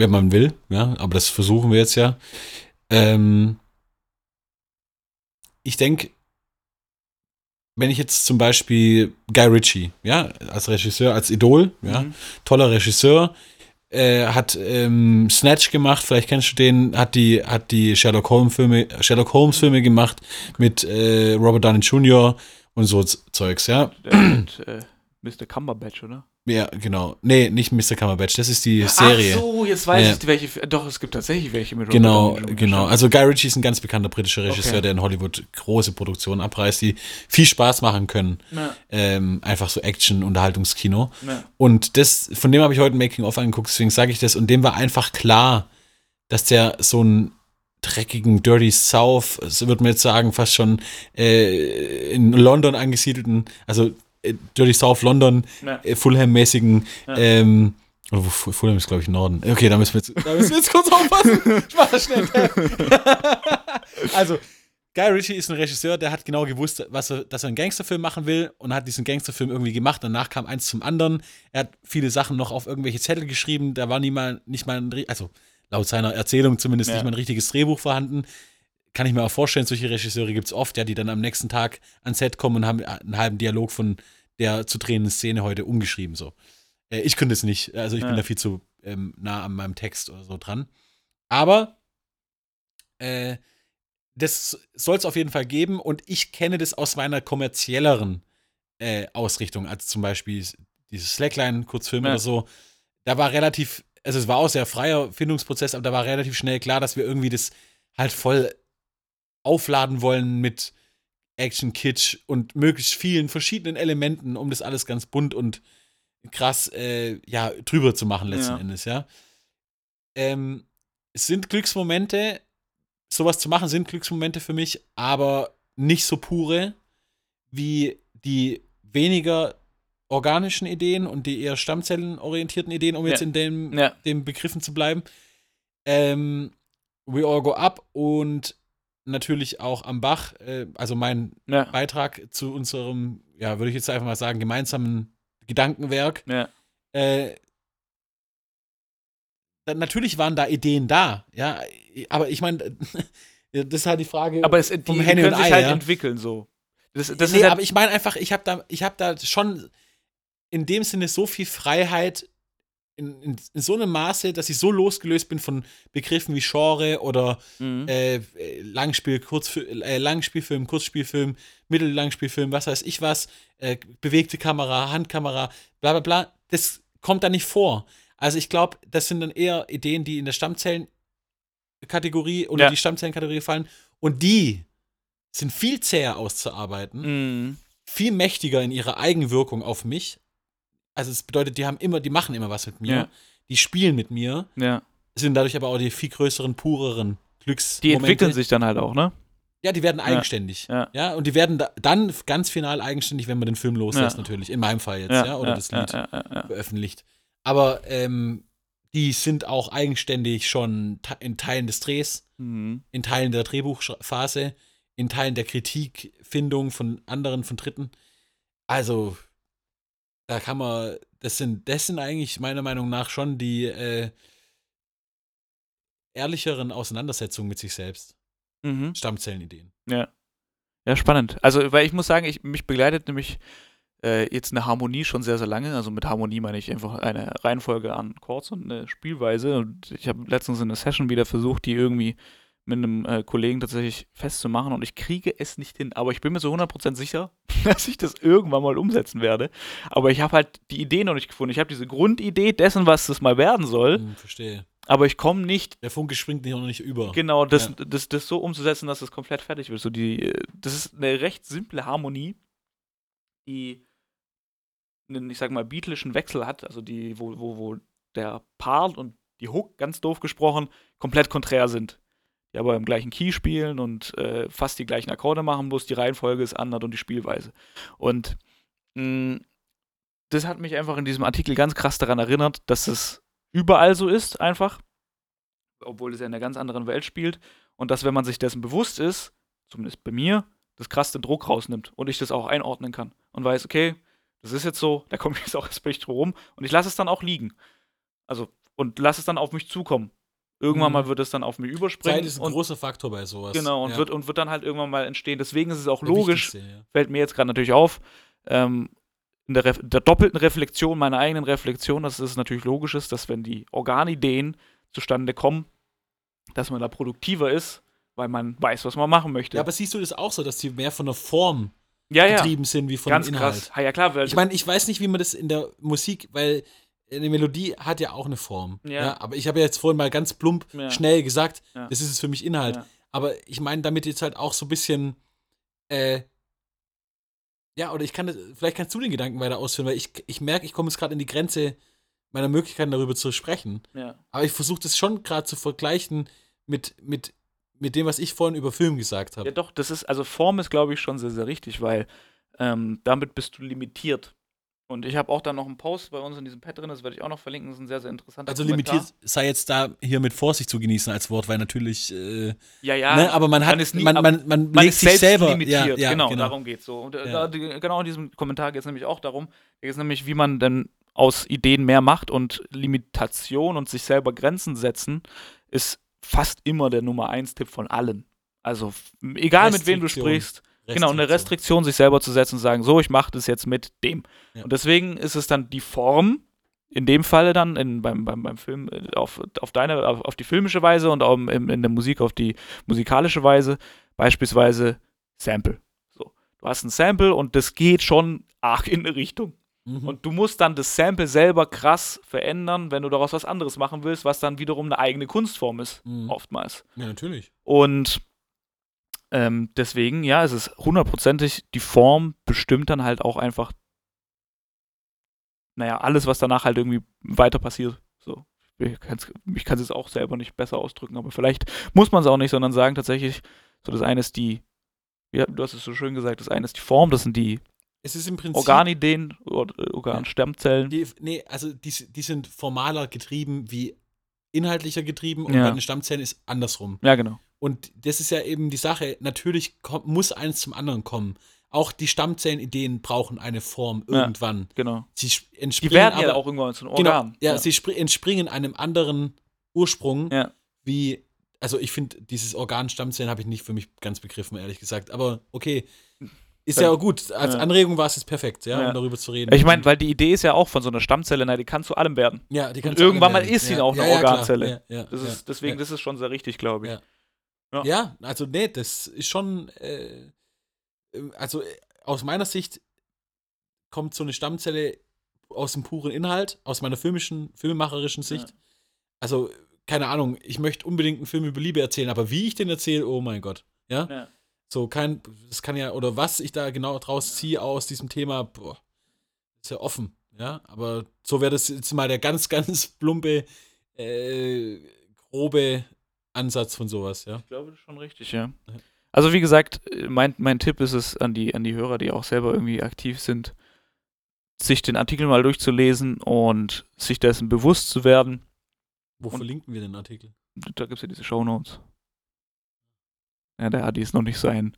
Wenn man will. Ja, aber das versuchen wir jetzt ja. Ähm, ich denke, wenn ich jetzt zum Beispiel Guy Ritchie, ja, als Regisseur, als Idol, ja, Mhm. toller Regisseur, äh, hat ähm, Snatch gemacht, vielleicht kennst du den, hat die, hat die Sherlock Holmes Filme, Sherlock Holmes Filme gemacht mit äh, Robert Downey Jr. und so Zeugs, ja. Der mit, äh, Mr. Cumberbatch, oder? Ja, genau. Nee, nicht Mr. Cumberbatch, das ist die Serie. Ach so, jetzt weiß Ja. ich, welche. Doch, es gibt tatsächlich welche mit Robert Genau, genau. Also Guy Ritchie ist ein ganz bekannter britischer Regisseur, Okay. der in Hollywood große Produktionen abreißt, die viel Spaß machen können. Ja, Ähm, einfach so Action, Unterhaltungskino. ja. Und das, von dem habe ich heute ein Making-of angeguckt, deswegen sage ich das. Und dem war einfach klar, dass der so einen dreckigen Dirty South, so würde man jetzt sagen, fast schon äh, in London angesiedelten, also Dirty South London, Ja. äh, Fulham-mäßigen, Ja. ähm, oder wo- Fulham ist, glaube ich, Norden. Okay, da müssen wir jetzt, da müssen wir jetzt kurz aufpassen. Ich mach das schnell. also, Guy Ritchie ist ein Regisseur, der hat genau gewusst, was er, dass er einen Gangsterfilm machen will und hat diesen Gangsterfilm irgendwie gemacht. Danach kam eins zum anderen. Er hat viele Sachen noch auf irgendwelche Zettel geschrieben. Da war nie mal, nicht mal ein, also laut seiner Erzählung zumindest Ja. nicht mal ein richtiges Drehbuch vorhanden. Kann ich mir auch vorstellen, solche Regisseure gibt es oft, ja, die dann am nächsten Tag ans Set kommen und haben einen halben Dialog von der zu drehenden Szene heute umgeschrieben. So. Äh, ich könnte es nicht. Also ich Ja. bin da viel zu ähm, nah an meinem Text oder so dran. Aber äh, das soll es auf jeden Fall geben und ich kenne das aus meiner kommerzielleren äh, Ausrichtung, als zum Beispiel dieses Slackline-Kurzfilm Ja. oder so. Da war relativ, also es war auch sehr freier Findungsprozess, aber da war relativ schnell klar, dass wir irgendwie das halt voll aufladen wollen mit Action, Kitsch und möglichst vielen verschiedenen Elementen, um das alles ganz bunt und krass, äh, ja, drüber zu machen letzten Ja. Endes, ja. Ähm, es sind Glücksmomente, sowas zu machen sind Glücksmomente für mich, aber nicht so pure wie die weniger organischen Ideen und die eher stammzellenorientierten Ideen, um jetzt Ja. in dem, Ja. den Begriffen zu bleiben. Ähm, We All Go Up und natürlich auch am Bach, äh, also mein Ja. Beitrag zu unserem, ja, würde ich jetzt einfach mal sagen, gemeinsamen Gedankenwerk. Ja. Äh, dann, natürlich waren da Ideen da, ja, aber ich meine, das ist halt die Frage. Aber es, die, vom die Henne können und sich Ei, halt ja. entwickeln so. Das, das nee, halt, aber ich meine einfach, ich habe da, ich habe da schon in dem Sinne so viel Freiheit in, in, in so einem Maße, dass ich so losgelöst bin von Begriffen wie Genre oder Mhm. äh, äh, Langspiel, Kurzfilm, äh, Langspielfilm, Kurzspielfilm, Mittellangspielfilm, was weiß ich was, äh, bewegte Kamera, Handkamera, bla bla bla. das kommt da nicht vor. Also ich glaube, das sind dann eher Ideen, die in der Stammzellenkategorie oder Ja. die Stammzellenkategorie fallen. Und die sind viel zäher auszuarbeiten, Mhm. viel mächtiger in ihrer Eigenwirkung auf mich. Also es bedeutet, die haben immer, die machen immer was mit mir, Ja. die spielen mit mir, Ja. sind dadurch aber auch die viel größeren, pureren Glücks. Die entwickeln sich dann halt auch, ne? Ja, die werden eigenständig. Ja. Ja, und die werden da, dann ganz final eigenständig, wenn man den Film loslässt, natürlich. In meinem Fall jetzt, ja, oder das Lied Ja, ja, ja. veröffentlicht. Aber ähm, die sind auch eigenständig schon in Teilen des Drehs, Mhm. in Teilen der Drehbuchphase, in Teilen der Kritikfindung von anderen, von Dritten. Also, da kann man, das sind, das sind eigentlich meiner Meinung nach schon die äh, ehrlicheren Auseinandersetzungen mit sich selbst. Mhm. Stammzellenideen. Ja. Ja, spannend. Also, weil ich muss sagen, ich, mich begleitet nämlich äh, jetzt eine Harmonie schon sehr, sehr lange. Also mit Harmonie meine ich einfach eine Reihenfolge an Chords und eine Spielweise. Und ich habe letztens in einer Session wieder versucht, die irgendwie mit einem äh, Kollegen tatsächlich festzumachen und ich kriege es nicht hin. Aber ich bin mir so 100% sicher, dass ich das irgendwann mal umsetzen werde. Aber ich habe halt die Idee noch nicht gefunden. Ich habe diese Grundidee dessen, was das mal werden soll, Hm, verstehe. aber ich komme nicht Der Funke springt nicht noch nicht über. Genau, das, Ja. das, das so umzusetzen, dass es komplett fertig wird. So die, das ist eine recht simple Harmonie, die einen, ich sag mal, beatlischen Wechsel hat, also die, wo, wo, wo der Part und die Hook, ganz doof gesprochen, komplett konträr sind. Die aber im gleichen Key spielen und äh, fast die gleichen Akkorde machen, bloß die Reihenfolge ist anders und die Spielweise. Und mh, das hat mich einfach in diesem Artikel ganz krass daran erinnert, dass es überall so ist, einfach obwohl es ja in einer ganz anderen Welt spielt. Und dass, wenn man sich dessen bewusst ist, zumindest bei mir, das krass den Druck rausnimmt und ich das auch einordnen kann und weiß, okay, das ist jetzt so, da komme ich jetzt auch erstmal nicht drum rum und ich lasse es dann auch liegen. Also, und lasse es dann auf mich zukommen. Irgendwann Mhm. mal wird es dann auf mich überspringen. Zeit ist ein und, großer Faktor bei sowas. genau, und, Ja. wird, und wird dann halt irgendwann mal entstehen. Deswegen ist es auch logisch, ja. fällt mir jetzt gerade natürlich auf, ähm, in der, der doppelten Reflexion, meiner eigenen Reflexion, dass es natürlich logisch ist, dass wenn die Organideen zustande kommen, dass man da produktiver ist, weil man weiß, was man machen möchte. Ja, aber siehst du das auch so, dass die mehr von der Form ja, ja, getrieben sind wie von ganz dem Inhalt? krass. Ja, ja, klar, weil Ich meine, ich weiß nicht, wie man das in der Musik, weil eine Melodie hat ja auch eine Form. Ja. aber ich habe ja jetzt vorhin mal ganz plump Ja. schnell gesagt, Ja. das ist es für mich Inhalt. Ja. Aber ich meine damit jetzt halt auch so ein bisschen, äh, ja, oder ich kann das, vielleicht kannst du den Gedanken weiter ausführen, weil ich, ich merke, ich komme jetzt gerade in die Grenze meiner Möglichkeiten darüber zu sprechen. ja. Aber ich versuche das schon gerade zu vergleichen mit, mit, mit dem, was ich vorhin über Film gesagt habe. ja, doch, das ist, also Form ist, glaube ich, schon sehr, sehr richtig, weil ähm, damit bist du limitiert. Und ich habe auch da noch einen Post bei uns in diesem Pad drin, das werde ich auch noch verlinken, das ist ein sehr, sehr interessanter Also Kommentar. limitiert sei jetzt da hier mit Vorsicht zu genießen als Wort, weil natürlich, äh, Ja, ja. ne, aber man hat, ist nie- man, man, man, man legt sich selber, limitiert. ja, ja, genau, darum geht es so. Und äh, Ja. da, genau in diesem Kommentar geht es nämlich auch darum, da geht es nämlich, wie man denn aus Ideen mehr macht und Limitation und sich selber Grenzen setzen, ist fast immer der Nummer eins Tipp von allen. Also egal mit wem du sprichst, genau, eine Restriktion sich selber zu setzen und sagen, so, ich mache das jetzt mit dem. Ja. Und deswegen ist es dann die Form, in dem Falle dann in, beim, beim, beim Film äh, auf, auf deine, auf, auf die filmische Weise und auch im, in der Musik auf die musikalische Weise, beispielsweise Sample. So, du hast ein Sample und das geht schon arg in eine Richtung. Mhm. Und du musst dann das Sample selber krass verändern, wenn du daraus was anderes machen willst, was dann wiederum eine eigene Kunstform ist, Mhm. oftmals. Ja, natürlich. Und ähm, deswegen, ja, es ist hundertprozentig, die Form bestimmt dann halt auch einfach, naja, alles, was danach halt irgendwie weiter passiert. So. Ich kann es jetzt auch selber nicht besser ausdrücken, aber vielleicht muss man es auch nicht, sondern sagen tatsächlich, so das eine ist die, ja, du hast es so schön gesagt, das eine ist die Form, das sind die Es ist im Prinzip. Organideen oder äh, Organstammzellen. Die, nee, also die, die sind formaler getrieben wie inhaltlicher getrieben und Ja. bei den Stammzellen ist andersrum. Ja, genau. Und das ist ja eben die Sache, natürlich komm, muss eins zum anderen kommen. Auch die Stammzellenideen brauchen eine Form Ja. irgendwann. Genau. Sie sp- Die entspringen werden aber, ja auch irgendwann zu einem genau, Organ. ja, sie spr- entspringen einem anderen Ursprung, Ja. wie, also ich finde, dieses Organstammzellen habe ich nicht für mich ganz begriffen, ehrlich gesagt. Aber okay, ist ja auch gut. Als Ja. Anregung war es jetzt perfekt, ja, Ja. um darüber zu reden. Ich meine, weil die Idee ist ja auch von so einer Stammzelle, na, die kann zu allem werden. ja, die und kannst du irgendwann alle mal ist sie werden. auch eine ja, ja. Organzelle. Ja, ja, Das ja, ist, deswegen, ja. das ist schon sehr richtig, glaube ich. Ja. Ja. Also nee, das ist schon, äh, also aus meiner Sicht kommt so eine Stammzelle aus dem puren Inhalt, aus meiner filmischen, filmemacherischen Sicht. Ja. Also, keine Ahnung, ich möchte unbedingt einen Film über Liebe erzählen, aber wie ich den erzähle, oh mein Gott. Ja? ja. So, kein, das kann ja, oder was ich da genau draus ziehe aus diesem Thema, boah, ist ja offen. Ja, aber so wäre das jetzt mal der ganz, ganz plumpe, äh, grobe Ansatz von sowas, ja. Ich glaube, das ist schon richtig, ja. Also wie gesagt, mein, mein Tipp ist es an die, an die Hörer, die auch selber irgendwie aktiv sind, sich den Artikel mal durchzulesen und sich dessen bewusst zu werden. Wo und verlinken wir den Artikel? Da gibt es ja diese Shownotes. Ja, der Adi ist noch nicht so ein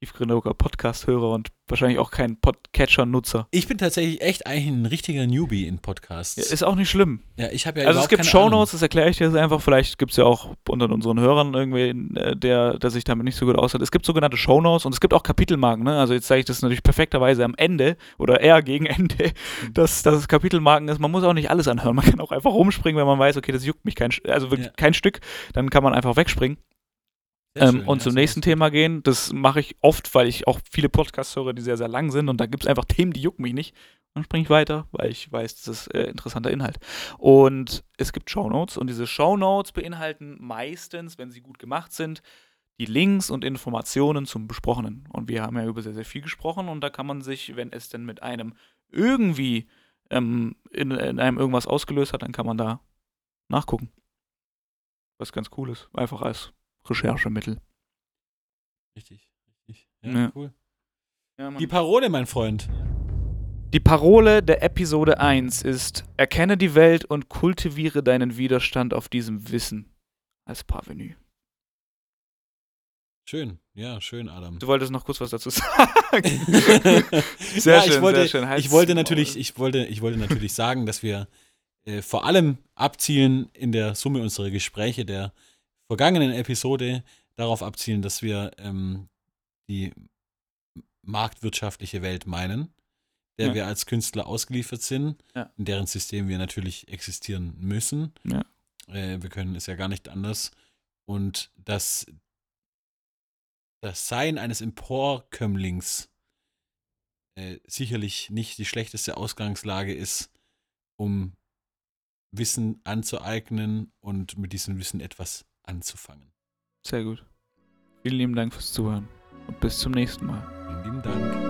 tiefgründiger Podcast-Hörer und wahrscheinlich auch kein Podcatcher-Nutzer. Ich bin tatsächlich echt eigentlich ein richtiger Newbie in Podcasts. Ja, ist auch nicht schlimm. Ja, ich habe ja Also es gibt Shownotes, das erkläre ich dir jetzt einfach. Vielleicht gibt es ja auch unter unseren Hörern irgendwie, äh, der, der sich damit nicht so gut auskennt. Es gibt sogenannte Shownotes und es gibt auch Kapitelmarken. Ne? Also jetzt zeige ich das natürlich perfekterweise am Ende oder eher gegen Ende, dass, dass es Kapitelmarken ist. Man muss auch nicht alles anhören. Man kann auch einfach rumspringen, wenn man weiß, okay, das juckt mich kein, also wirklich ja. kein Stück. Dann kann man einfach wegspringen. Ähm, und zum nächsten Thema gehen. Das mache ich oft, weil ich auch viele Podcasts höre, die sehr, sehr lang sind. Und da gibt es einfach Themen, die jucken mich nicht. Dann springe ich weiter, weil ich weiß, das ist äh, interessanter Inhalt. Und es gibt Shownotes. Und diese Shownotes beinhalten meistens, wenn sie gut gemacht sind, die Links und Informationen zum Besprochenen. Und wir haben ja über sehr, sehr viel gesprochen. Und da kann man sich, wenn es denn mit einem irgendwie ähm, in, in einem irgendwas ausgelöst hat, dann kann man da nachgucken. Was ganz cool ist. Einfach als Recherchemittel. Richtig, richtig. Ja, ja. cool. Ja, die Parole, mein Freund. Die Parole der Episode 1 ist: Erkenne die Welt und kultiviere deinen Widerstand auf diesem Wissen als Parvenu. Schön, ja, schön, Adam. Du wolltest noch kurz was dazu sagen. sehr ja, schön, wollte, sehr schön. ich wollte natürlich, ich wollte, ich wollte natürlich sagen, dass wir äh, vor allem abzielen in der Summe unserer Gespräche der vergangenen Episode darauf abzielen, dass wir ähm, die marktwirtschaftliche Welt meinen, der ja. wir als Künstler ausgeliefert sind, ja. in deren System wir natürlich existieren müssen. Ja. Äh, wir können es ja gar nicht anders. Und dass das Sein eines Emporkömmlings äh, sicherlich nicht die schlechteste Ausgangslage ist, um Wissen anzueignen und mit diesem Wissen etwas anzufangen. Sehr gut. Vielen lieben Dank fürs Zuhören und bis zum nächsten Mal. Vielen lieben Dank.